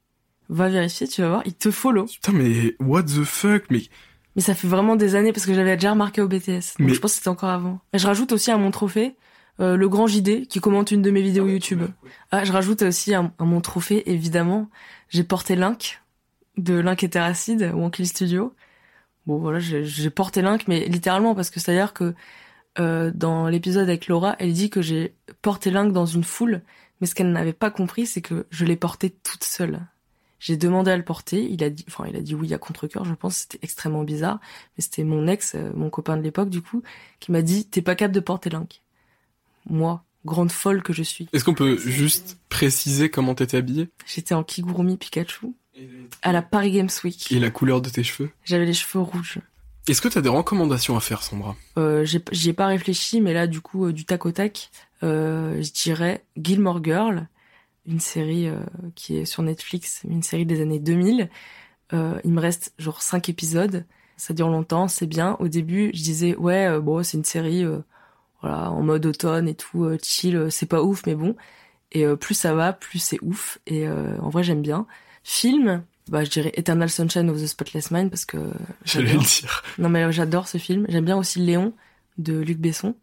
Va vérifier, tu vas voir, il te follow. Putain, mais what the fuck Mais mais ça fait vraiment des années parce que j'avais déjà remarqué au BTS. Donc je pense que c'était encore avant. Et je rajoute aussi à mon trophée euh, le grand JD qui commente une de mes vidéos YouTube. Ah, je rajoute aussi à, mon trophée évidemment, j'ai porté Link de Link et Terracide ou Kill Studio. Bon voilà, j'ai porté Link mais littéralement parce que c'est-à-dire que euh, dans l'épisode avec Laura, elle dit que j'ai porté Link dans une foule, mais ce qu'elle n'avait pas compris, c'est que je l'ai porté toute seule. J'ai demandé à le porter. Il a dit, enfin, il a dit oui à contre-cœur. Je pense c'était extrêmement bizarre, mais c'était mon ex, euh, mon copain de l'époque, du coup, qui m'a dit t'es pas capable de porter Link. Moi, grande folle que je suis. Est-ce qu'on peut juste préciser comment t'étais habillée? J'étais en Kigurumi Pikachu à la Paris Games Week. Et la couleur de tes cheveux? J'avais les cheveux rouges. Est-ce que t'as des recommandations à faire, Sandra? Euh, J'y ai, pas réfléchi, mais là, du coup, euh, du tac au tac, euh, je dirais Gilmore Girl une série euh, qui est sur Netflix, une série des années 2000. Euh, il me reste genre cinq épisodes. Ça dure longtemps, c'est bien. Au début, je disais ouais, euh, bon, c'est une série, voilà, en mode automne et tout, chill. C'est pas ouf, mais bon. Et plus ça va, plus c'est ouf. Et en vrai, j'aime bien. Film, bah je dirais Eternal Sunshine of the Spotless Mind parce que j'allais le dire. Non mais j'adore ce film. J'aime bien aussi Léon de Luc Besson.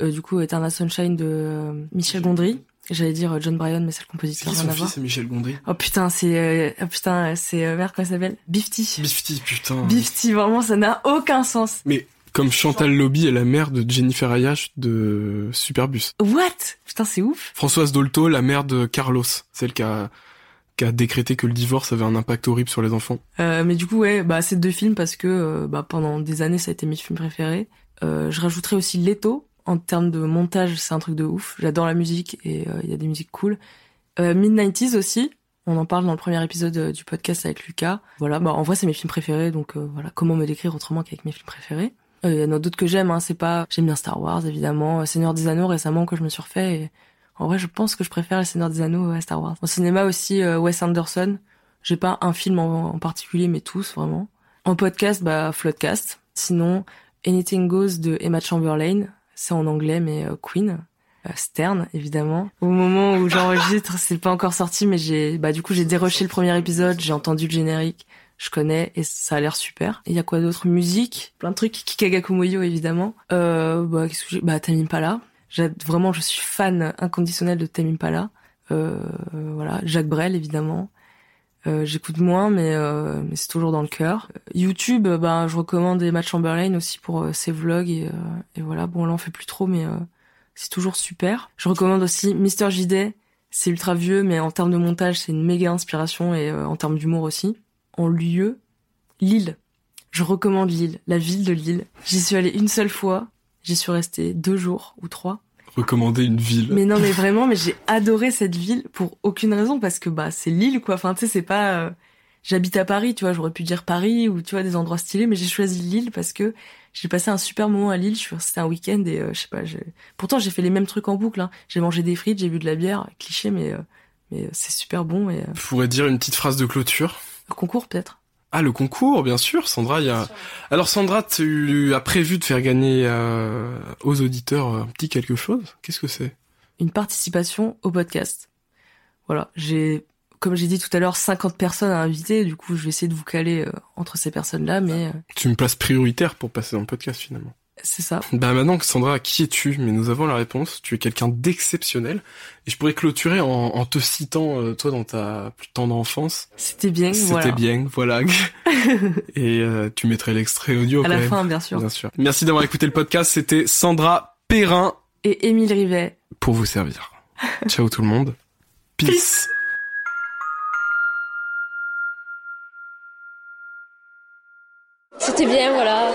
du coup, Eternal Sunshine de Michel Gondry J'allais dire euh, John Bryan, mais c'est le compositeur. C'est son fils, c'est Michel Gondry. Oh putain, c'est euh, oh putain, c'est euh, merde comment s'appelle? Bifty. Bifty, putain. Bifty, vraiment, ça n'a aucun sens. Mais comme Chantal Lobby est la mère de Jennifer Ayash de Superbus. What? Putain, c'est ouf. Françoise Dolto, la mère de Carlos, celle qui a qui a décrété que le divorce avait un impact horrible sur les enfants. Euh, mais du coup, ouais, bah c'est deux films parce que bah pendant des années, ça a été mes films préférés. Euh, je rajouterais aussi Leto, en termes de montage, c'est un truc de ouf. J'adore la musique et euh, il y a des musiques cool. Euh, Mid-90s aussi. On en parle dans le premier épisode euh, du podcast avec Lucas. Voilà, bah en vrai c'est mes films préférés, donc voilà, comment me décrire autrement qu'avec mes films préférés? Il y en a d'autres que j'aime, hein, c'est pas... J'aime bien Star Wars, évidemment. Seigneur des Anneaux, récemment, que je me suis refait. En vrai, je pense que je préfère le Seigneur des Anneaux à Star Wars. Au cinéma aussi, Wes Anderson. J'ai pas un film en, en, particulier, mais tous, vraiment. En podcast, bah, Floodcast. Sinon, Anything Goes de Emma Chamberlain c'est en anglais, mais euh, Queen. Euh, Stern, évidemment. Au moment où j'enregistre, c'est pas encore sorti, mais j'ai, bah, du coup, j'ai déroché le premier épisode, j'ai entendu le générique, je connais, et ça a l'air super. Il y a quoi d'autre? Musique, plein de trucs. Kikagakumoyo, évidemment. Euh, bah, qu'est-ce que bah. Vraiment, je suis fan inconditionnel de Tamim Pala. Euh, voilà. Jacques Brel, évidemment. Euh, j'écoute moins, mais, euh, mais c'est toujours dans le cœur. YouTube, bah, je recommande Matt Chamberlain aussi pour euh, ses vlogs et, et, voilà. Bon, là on fait plus trop, mais c'est toujours super. Je recommande aussi Mister JD. C'est ultra vieux, mais en termes de montage, c'est une méga inspiration et en termes d'humour aussi. En lieu, Lille. Je recommande Lille, la ville de Lille. J'y suis allée une seule fois. J'y suis restée deux jours ou trois recommander une ville. Mais non, mais vraiment, mais j'ai adoré cette ville pour aucune raison parce que bah c'est Lille quoi. Enfin tu sais c'est pas. Euh, j'habite à Paris, tu vois. J'aurais pu dire Paris ou tu vois des endroits stylés, mais j'ai choisi Lille parce que j'ai passé un super moment à Lille. Je suis c'était un week-end et euh, je sais pas. Pourtant j'ai fait les mêmes trucs en boucle. Hein. J'ai mangé des frites, j'ai bu de la bière, cliché, mais euh, mais c'est super bon. Et, Tu pourrais dire une petite phrase de clôture? Le concours peut-être. Ah, le concours, bien sûr, Sandra. Il y a. Alors, Sandra, tu as prévu de faire gagner euh, aux auditeurs un petit quelque chose? Qu'est-ce que c'est? Une participation au podcast. Voilà, j'ai, comme j'ai dit tout à l'heure, 50 personnes à inviter. Du coup, je vais essayer de vous caler euh, entre ces personnes-là, mais. Tu me places prioritaire pour passer dans le podcast finalement. C'est ça. Bah maintenant, Sandra, qui es-tu? Mais nous avons la réponse. Tu es quelqu'un d'exceptionnel. Et je pourrais clôturer en, en te citant, euh, toi, dans ta plus tendre enfance. C'était bien, C'était bien, voilà. et euh, tu mettrais l'extrait audio à la fin, bien sûr. Bien sûr. Merci d'avoir écouté le podcast. C'était Sandra Perrin et Émile Rivet pour vous servir. Ciao tout le monde. Peace. C'était bien, voilà.